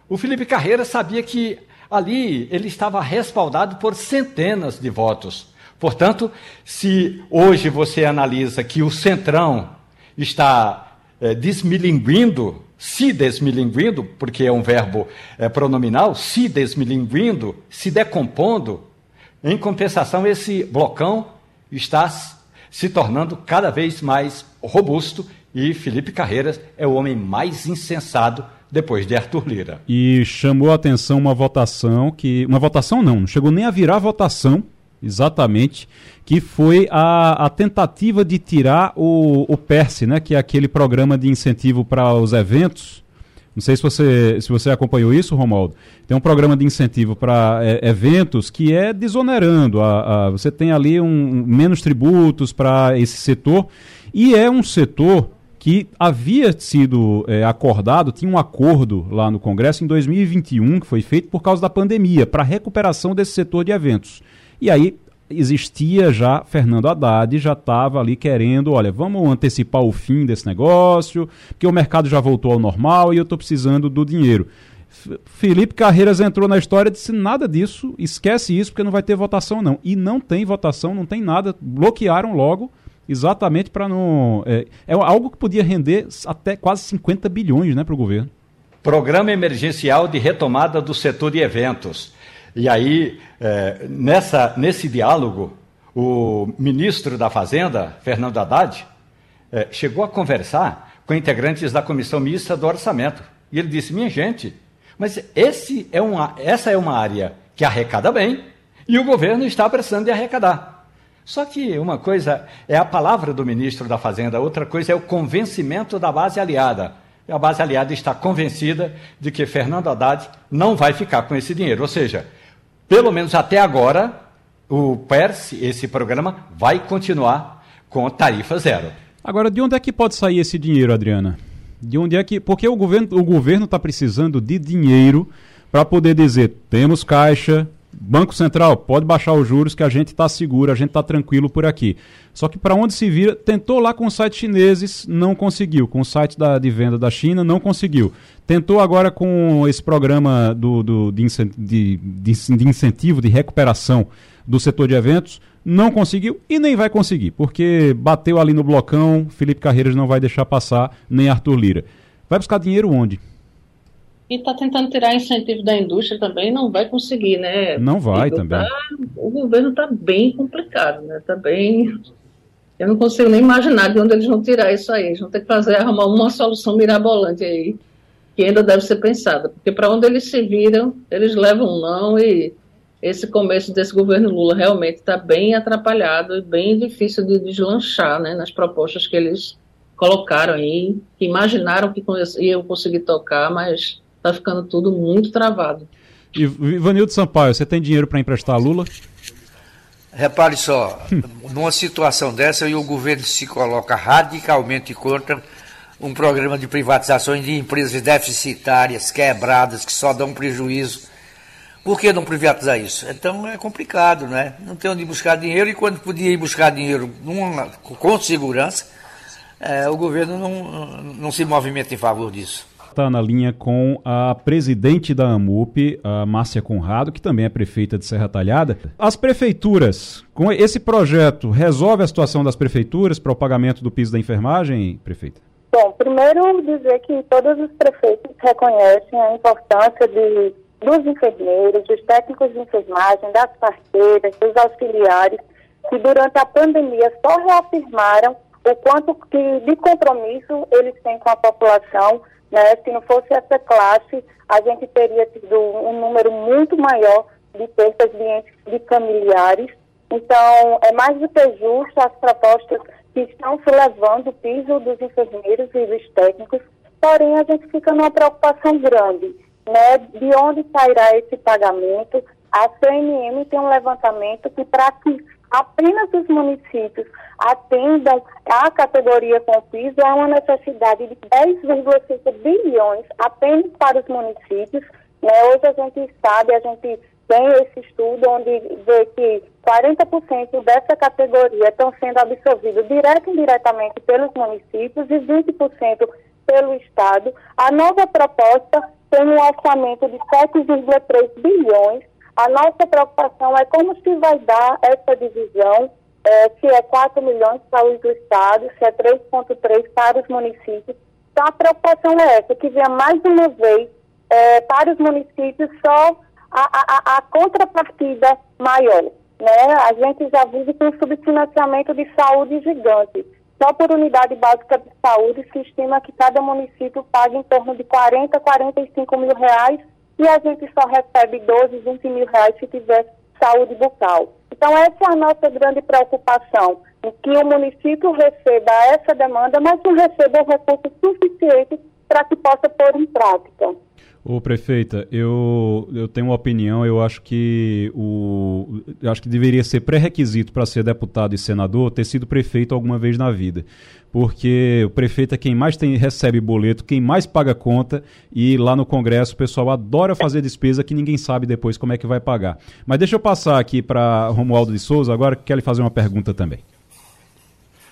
o Felipe Carreira sabia que ali ele estava respaldado por centenas de votos. Portanto, se hoje você analisa que o Centrão está é, desmilinguindo, se desmilinguindo, porque é um verbo é, pronominal, se desmilinguindo, se decompondo, em compensação, esse blocão está se tornando cada vez mais robusto e Felipe Carreiras é o homem mais insensado depois de Arthur Lira. E chamou a atenção uma votação que. Uma votação não, não chegou nem a virar votação Exatamente, que foi a, a tentativa de tirar o, o PERSE, né, que é aquele programa de incentivo para os eventos. Não sei se você, se você acompanhou isso, Romualdo. Tem um programa de incentivo para é, eventos que é desonerando. A, a, você tem ali um, menos tributos para esse setor. E é um setor que havia sido é, acordado, tinha um acordo lá no Congresso em 2021, que foi feito por causa da pandemia, para recuperação desse setor de eventos. E aí existia já, Fernando Haddad já estava ali querendo, olha, vamos antecipar o fim desse negócio, porque o mercado já voltou ao normal e eu estou precisando do dinheiro. Felipe Carreiras entrou na história e disse nada disso, esquece isso porque não vai ter votação não. E não tem votação, não tem nada, bloquearam logo exatamente para não... É, é, algo que podia render até quase 50 bilhões né, para o governo. Programa Emergencial de Retomada do Setor de Eventos. E aí, é, nessa, nesse diálogo, o ministro da Fazenda, Fernando Haddad, é, chegou a conversar com integrantes da comissão mista do orçamento. E ele disse: minha gente, mas é uma, essa é uma área que arrecada bem e o governo está precisando de arrecadar. Só que uma coisa é a palavra do ministro da Fazenda, outra coisa é o convencimento da base aliada. A base aliada está convencida de que Fernando Haddad não vai ficar com esse dinheiro. Ou seja, pelo menos até agora, o PERS, esse programa, vai continuar com tarifa zero. Agora, de onde é que pode sair esse dinheiro, Adriana? De onde é que. Porque o governo o governo está precisando de dinheiro para poder dizer: temos caixa, Banco Central, pode baixar os juros que a gente está seguro, a gente está tranquilo por aqui. Só que para onde se vira, tentou lá com os sites chineses, não conseguiu. Com o site da, de venda da China, não conseguiu. Tentou agora com esse programa do, do de, de, de incentivo, de recuperação do setor de eventos, não conseguiu e nem vai conseguir, porque bateu ali no blocão, Felipe Carreiras não vai deixar passar, nem Arthur Lira. Vai buscar dinheiro onde? E está tentando tirar incentivo da indústria também, não vai conseguir, né? Não vai também. Tá, o governo está bem complicado, né? Está bem. Eu não consigo nem imaginar de onde eles vão tirar isso aí. Eles vão ter que fazer, arrumar uma solução mirabolante aí, que ainda deve ser pensada. Porque para onde eles se viram, eles levam não e esse começo desse governo Lula realmente está bem atrapalhado e bem difícil de deslanchar né, nas propostas que eles colocaram aí, que imaginaram que iam conseguir tocar, mas Está ficando tudo muito travado. E Ivanildo Sampaio, você tem dinheiro para emprestar a Lula? Repare só, [LAUGHS] numa situação dessa, e o governo se coloca radicalmente contra um programa de privatizações de empresas deficitárias, quebradas, que só dão prejuízo. Por que não privatizar isso? Então é complicado, né? Não tem onde buscar dinheiro e quando podia ir buscar dinheiro numa, com segurança, é, o governo não, não se movimenta em favor disso está na linha com a presidente da AMUP, a Márcia Conrado, que também é prefeita de Serra Talhada. As prefeituras, com esse projeto, resolve a situação das prefeituras para o pagamento do piso da enfermagem, prefeita? Bom, primeiro dizer que todos os prefeitos reconhecem a importância de, dos enfermeiros, dos técnicos de enfermagem, das parceiras, dos auxiliares, que durante a pandemia só reafirmaram o quanto que de compromisso eles têm com a população né? Se não fosse essa classe, a gente teria tido um número muito maior de perdas de entes de familiares. Então, é mais do que justo as propostas que estão se levando o piso dos enfermeiros e dos técnicos, porém a gente fica numa preocupação grande, né? De onde sairá esse pagamento? A CNM tem um levantamento que para que apenas os municípios atendam à categoria com piso, há uma necessidade de 10,5 bilhões apenas para os municípios. Né? Hoje a gente sabe, a gente tem esse estudo onde vê que 40% dessa categoria estão sendo absorvidos direto e indiretamente pelos municípios e 20% pelo Estado. A nova proposta tem um orçamento de 7,3 bilhões a nossa preocupação é como se vai dar essa divisão, é, se é 4 milhões para os estados, se é 3,3 para os municípios. Então, a preocupação é essa, que venha mais uma vez é, para os municípios só a, a, a, contrapartida maior. Né? A gente já vive com um subfinanciamento de saúde gigante. Só por unidade básica de saúde se estima que cada município paga em torno de 40, 45 mil reais e a gente só recebe 12, 20 mil reais se tiver saúde bucal. Então, essa é a nossa grande preocupação, que o município receba essa demanda, mas não receba o recurso suficiente para que possa pôr em prática. Ô prefeita, eu, eu tenho uma opinião, eu acho que o eu acho que deveria ser pré-requisito para ser deputado e senador ter sido prefeito alguma vez na vida. Porque o prefeito é quem mais tem, recebe boleto, quem mais paga conta, e lá no Congresso o pessoal adora fazer despesa que ninguém sabe depois como é que vai pagar. Mas deixa eu passar aqui para Romualdo de Souza agora, que quer lhe fazer uma pergunta também.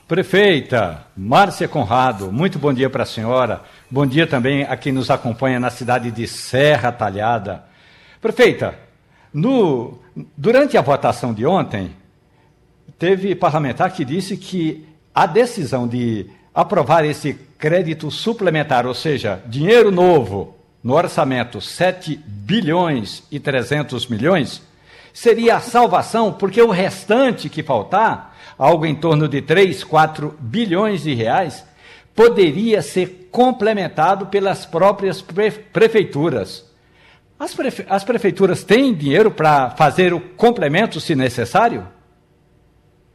Prefeita Márcia Conrado, muito bom dia para a senhora. Bom dia também a quem nos acompanha na cidade de Serra Talhada. Prefeita, no, durante a votação de ontem, teve parlamentar que disse que a decisão de aprovar esse crédito suplementar, ou seja, dinheiro novo no orçamento 7 bilhões e 300 milhões, seria a salvação, porque o restante que faltar, algo em torno de 3, 4 bilhões de reais, poderia ser complementado pelas próprias prefeituras. As, prefe as prefeituras têm dinheiro para fazer o complemento, se necessário?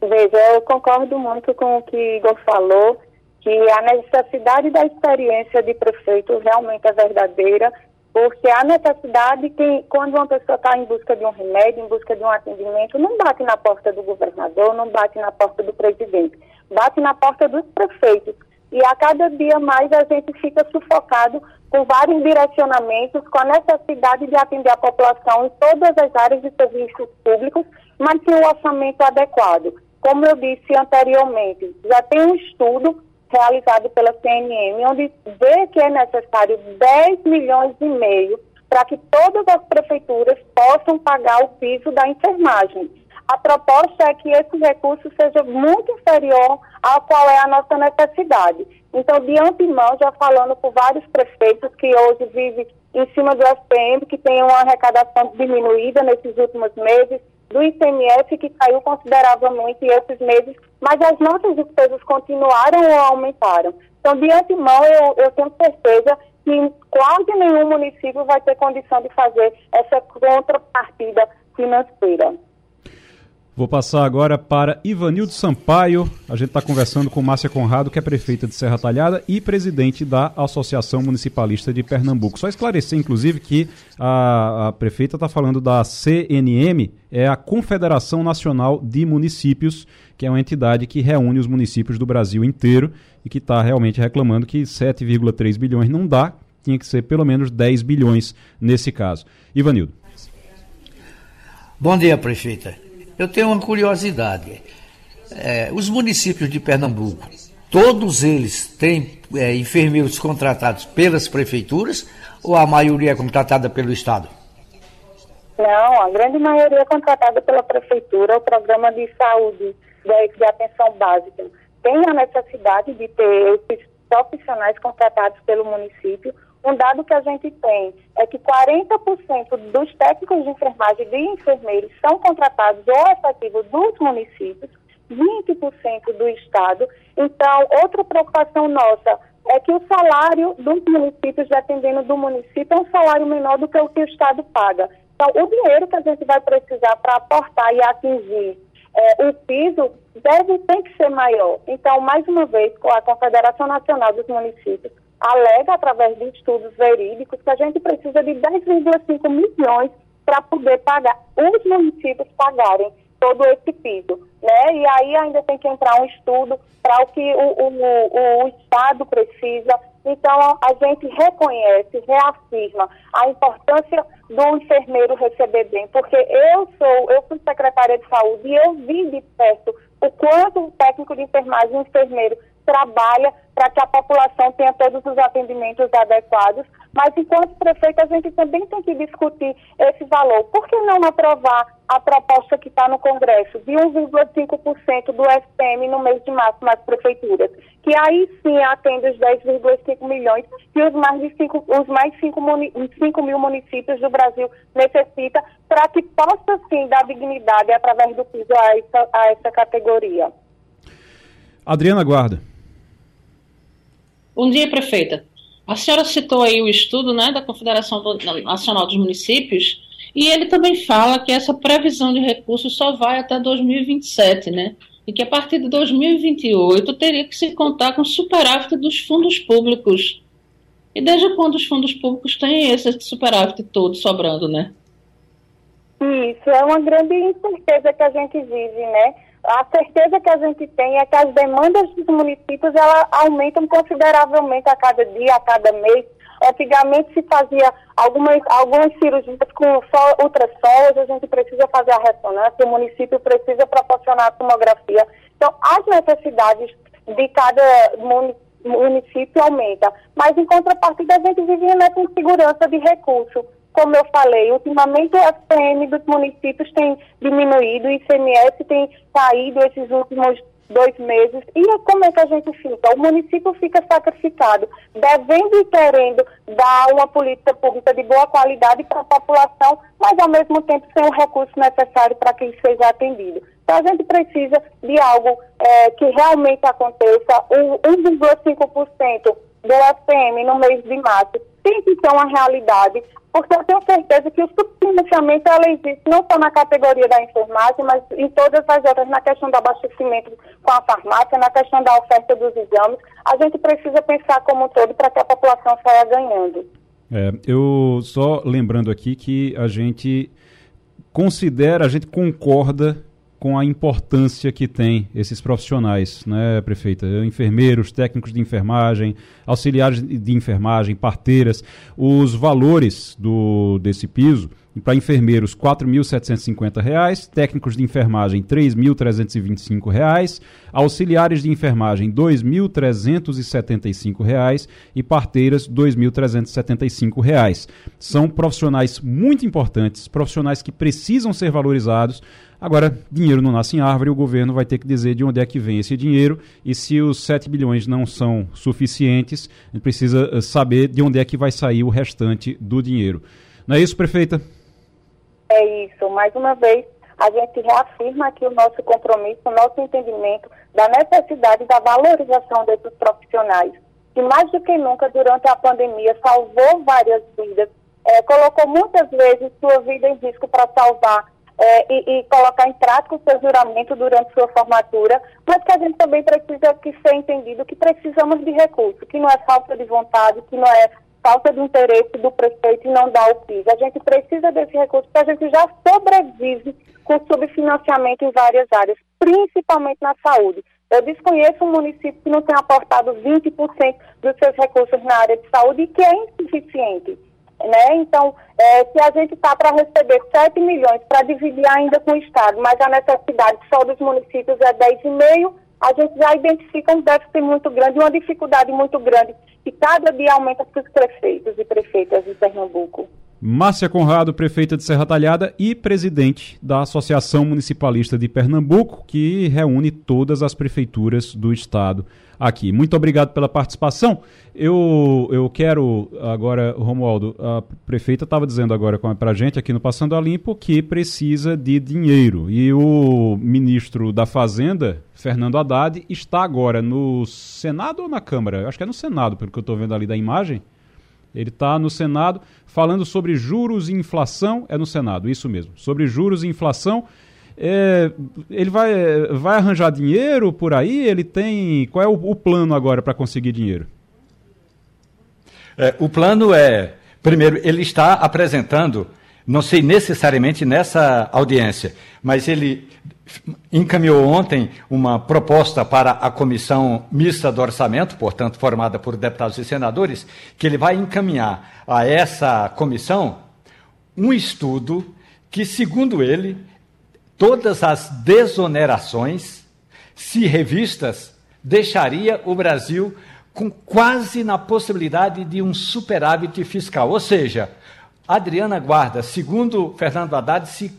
Veja, eu concordo muito com o que Igor falou, que a necessidade da experiência de prefeito realmente é verdadeira, porque a necessidade que, quando uma pessoa está em busca de um remédio, em busca de um atendimento, não bate na porta do governador, não bate na porta do presidente, bate na porta dos prefeitos. E a cada dia mais a gente fica sufocado com vários direcionamentos, com a necessidade de atender a população em todas as áreas de serviços públicos, mas sem o orçamento adequado. Como eu disse anteriormente, já tem um estudo realizado pela CNM, onde vê que é necessário 10 milhões e meio para que todas as prefeituras possam pagar o piso da enfermagem. A proposta é que esse recurso seja muito inferior ao qual é a nossa necessidade. Então, de antemão, já falando por vários prefeitos que hoje vivem em cima do SPM, que tem uma arrecadação diminuída nesses últimos meses, do ICMS, que caiu consideravelmente esses meses, mas as nossas despesas continuaram ou aumentaram. Então, de antemão, eu, eu tenho certeza que quase nenhum município vai ter condição de fazer essa contrapartida financeira. Vou passar agora para Ivanildo Sampaio. A gente está conversando com Márcia Conrado, que é prefeita de Serra Talhada e presidente da Associação Municipalista de Pernambuco. Só esclarecer, inclusive, que a, a prefeita está falando da CNM, é a Confederação Nacional de Municípios, que é uma entidade que reúne os municípios do Brasil inteiro e que está realmente reclamando que 7,3 bilhões não dá, tinha que ser pelo menos 10 bilhões nesse caso. Ivanildo. Bom dia, prefeita. Eu tenho uma curiosidade. É, os municípios de Pernambuco, todos eles têm é, enfermeiros contratados pelas prefeituras ou a maioria é contratada pelo Estado? Não, a grande maioria é contratada pela prefeitura, o programa de saúde, de, de atenção básica. Tem a necessidade de ter esses profissionais contratados pelo município, um dado que a gente tem é que 40% dos técnicos de enfermagem e enfermeiros são contratados ou efetivos dos municípios, 20% do Estado. Então, outra preocupação nossa é que o salário dos municípios, dependendo do município, é um salário menor do que o que o Estado paga. Então, o dinheiro que a gente vai precisar para aportar e atingir é, o piso deve ter que ser maior. Então, mais uma vez, com a Confederação Nacional dos Municípios, alega, através de estudos verídicos, que a gente precisa de 10,5 milhões para poder pagar, os municípios pagarem todo esse piso. Né? E aí ainda tem que entrar um estudo para o que o, o, o, Estado precisa. Então, a gente reconhece, reafirma a importância do enfermeiro receber bem, porque eu sou, eu fui secretária de saúde e eu vi de perto o quanto o técnico de enfermagem e o enfermeiro trabalha para que a população tenha todos os atendimentos adequados, mas enquanto prefeito a gente também tem que discutir esse valor. Por que não aprovar a proposta que está no Congresso de 1,5% do SPM no mês de março nas prefeituras? Que aí sim atende os 10,5 milhões que os mais de 5, os mais 5, 5 mil municípios do Brasil necessitam para que possa sim dar dignidade através do piso a essa, a essa categoria. Adriana Guarda. Bom dia, prefeita. A senhora citou aí o estudo né, da Confederação Nacional dos Municípios e ele também fala que essa previsão de recursos só vai até 2027, né? E que a partir de 2028 teria que se contar com superávit dos fundos públicos. E desde quando os fundos públicos têm esse superávit todo sobrando, né? Isso, é uma grande incerteza que a gente vive, né? A certeza que a gente tem é que as demandas dos municípios ela aumentam consideravelmente a cada dia, a cada mês. Antigamente se fazia algumas, algumas cirurgias com só a gente precisa fazer a ressonância, o município precisa proporcionar a tomografia. Então, as necessidades de cada município aumentam. Mas, em contrapartida, a gente vive nessa insegurança de recurso como eu falei, ultimamente o FPM dos municípios tem diminuído, o ICMS tem caído esses últimos dois meses. E como é que a gente fica? O município fica sacrificado, devendo e querendo dar uma política pública de boa qualidade para a população, mas ao mesmo tempo sem o recurso necessário para que isso seja atendido. Então a gente precisa de algo é, que realmente aconteça. O 1,5% do FM no mês de março tem que ser uma realidade porque eu tenho certeza que o subfinanciamento ela existe não só na categoria da enfermagem, mas em todas as outras, na questão do abastecimento com a farmácia, na questão da oferta dos exames. A gente precisa pensar como um todo para que a população saia ganhando. É, eu só lembrando aqui que a gente considera, a gente concorda com a importância que tem esses profissionais, né, prefeita? Enfermeiros, técnicos de enfermagem, auxiliares de enfermagem, parteiras, os valores do desse piso para enfermeiros R$ 4.750, técnicos de enfermagem R$ 3.325, auxiliares de enfermagem R$ 2.375 e parteiras R$ 2.375. São profissionais muito importantes, profissionais que precisam ser valorizados Agora, dinheiro não nasce em árvore, o governo vai ter que dizer de onde é que vem esse dinheiro e se os 7 bilhões não são suficientes, a gente precisa eh, saber de onde é que vai sair o restante do dinheiro. Não é isso, prefeita? É isso. Mais uma vez, a gente reafirma aqui o nosso compromisso, o nosso entendimento da necessidade da valorização desses profissionais, que mais do que nunca, durante a pandemia, salvou várias vidas, é, colocou muitas vezes sua vida em risco para salvar é, e, e, colocar em prática o seu juramento durante sua formatura, mas que a gente também precisa que ser entendido que precisamos de recursos, que não é falta de vontade, que não é falta de interesse do prefeito em não dar o PIS. A gente precisa desse recurso porque a gente já sobrevive com subfinanciamento em várias áreas, principalmente na saúde. Eu desconheço um município que não tenha aportado 20% dos seus recursos na área de saúde e que é insuficiente. Né? Então, é, se a gente está para receber 7 milhões para dividir ainda com o Estado, mas a necessidade só dos municípios é 10,5, a gente já identifica um déficit muito grande, uma dificuldade muito grande, que cada dia aumenta para os prefeitos e prefeitas de Pernambuco. Márcia Conrado, prefeita de Serra Talhada e presidente da Associação Municipalista de Pernambuco, que reúne todas as prefeituras do estado aqui. Muito obrigado pela participação. Eu, eu quero agora, Romualdo, a prefeita estava dizendo agora para a gente aqui no Passando a Limpo que precisa de dinheiro. E o ministro da Fazenda, Fernando Haddad, está agora no Senado ou na Câmara? Acho que é no Senado, pelo que eu estou vendo ali da imagem ele está no Senado falando sobre juros e inflação. É no Senado, isso mesmo. Sobre juros e inflação. É, ele vai, vai arranjar dinheiro por aí? Ele tem. Qual é o, o plano agora para conseguir dinheiro? É, o plano é. Primeiro, ele está apresentando, não sei necessariamente nessa audiência, mas ele encaminhou ontem uma proposta para a comissão mista do orçamento, portanto formada por deputados e senadores, que ele vai encaminhar a essa comissão um estudo que, segundo ele, todas as desonerações, se revistas, deixaria o Brasil com quase na possibilidade de um superávit fiscal. Ou seja, Adriana Guarda, segundo Fernando Haddad, se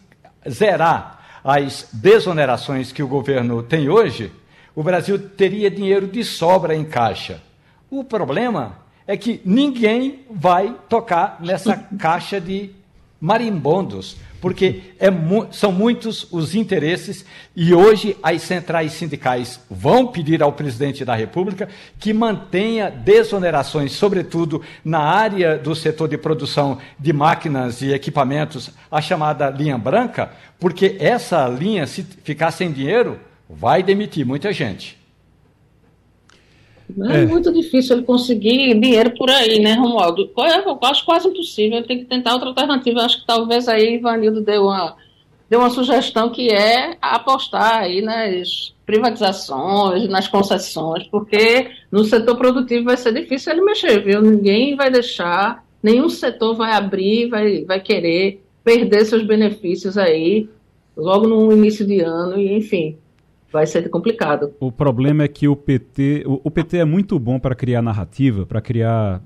zerar as desonerações que o governo tem hoje, o Brasil teria dinheiro de sobra em caixa. O problema é que ninguém vai tocar nessa caixa de marimbondos, porque é mu são muitos os interesses e hoje as centrais sindicais vão pedir ao presidente da República que mantenha desonerações, sobretudo na área do setor de produção de máquinas e equipamentos, a chamada linha branca, porque essa linha, se ficar sem dinheiro, vai demitir muita gente. É, é, muito difícil ele conseguir dinheiro por aí, né, Romualdo? Eu acho quase impossível, ele tem que tentar outra alternativa. Eu acho que talvez aí Ivanildo deu uma, deu uma sugestão que é apostar aí nas privatizações, nas concessões, porque no setor produtivo vai ser difícil ele mexer, viu? Ninguém vai deixar, nenhum setor vai abrir, vai, vai querer perder seus benefícios aí logo no início de ano, e enfim vai ser complicado. O problema é que o PT, o, o PT é muito bom para criar narrativa, para criar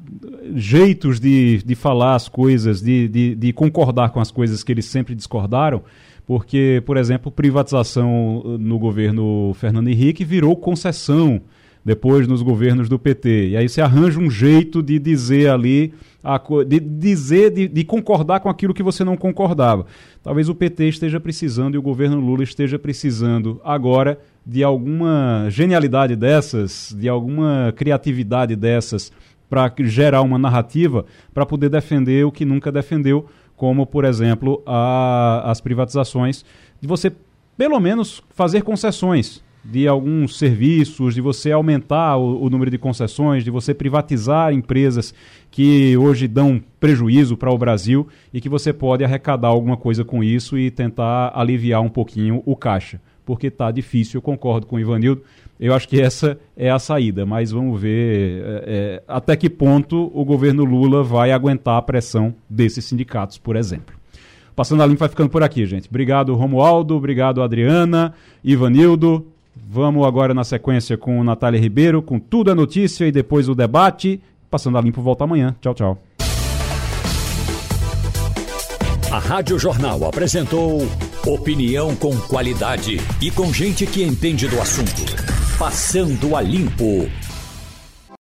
jeitos de, de falar as coisas, de, de, de concordar com as coisas que eles sempre discordaram, porque, por exemplo, privatização no governo Fernando Henrique virou concessão depois nos governos do PT. E aí você arranja um jeito de dizer ali, de dizer, de, de, concordar com aquilo que você não concordava. Talvez o PT esteja precisando e o governo Lula esteja precisando agora de alguma genialidade dessas, de alguma criatividade dessas para gerar uma narrativa para poder defender o que nunca defendeu, como, por exemplo, a, as privatizações, de você, pelo menos, fazer concessões de alguns serviços, de você aumentar o, o número de concessões, de você privatizar empresas que hoje dão prejuízo para o Brasil e que você pode arrecadar alguma coisa com isso e tentar aliviar um pouquinho o caixa. Porque está difícil, eu concordo com o Ivanildo. Eu acho que essa é a saída, mas vamos ver é, é, até que ponto o governo Lula vai aguentar a pressão desses sindicatos, por exemplo. Passando a limpa vai ficando por aqui, gente. Obrigado, Romualdo. Obrigado, Adriana, Ivanildo. Vamos agora na sequência com Natália Ribeiro, com tudo a notícia e depois o debate. Passando a limpo, volta amanhã. Tchau, tchau. A Rádio Jornal apresentou opinião com qualidade e com gente que entende do assunto. Passando a limpo.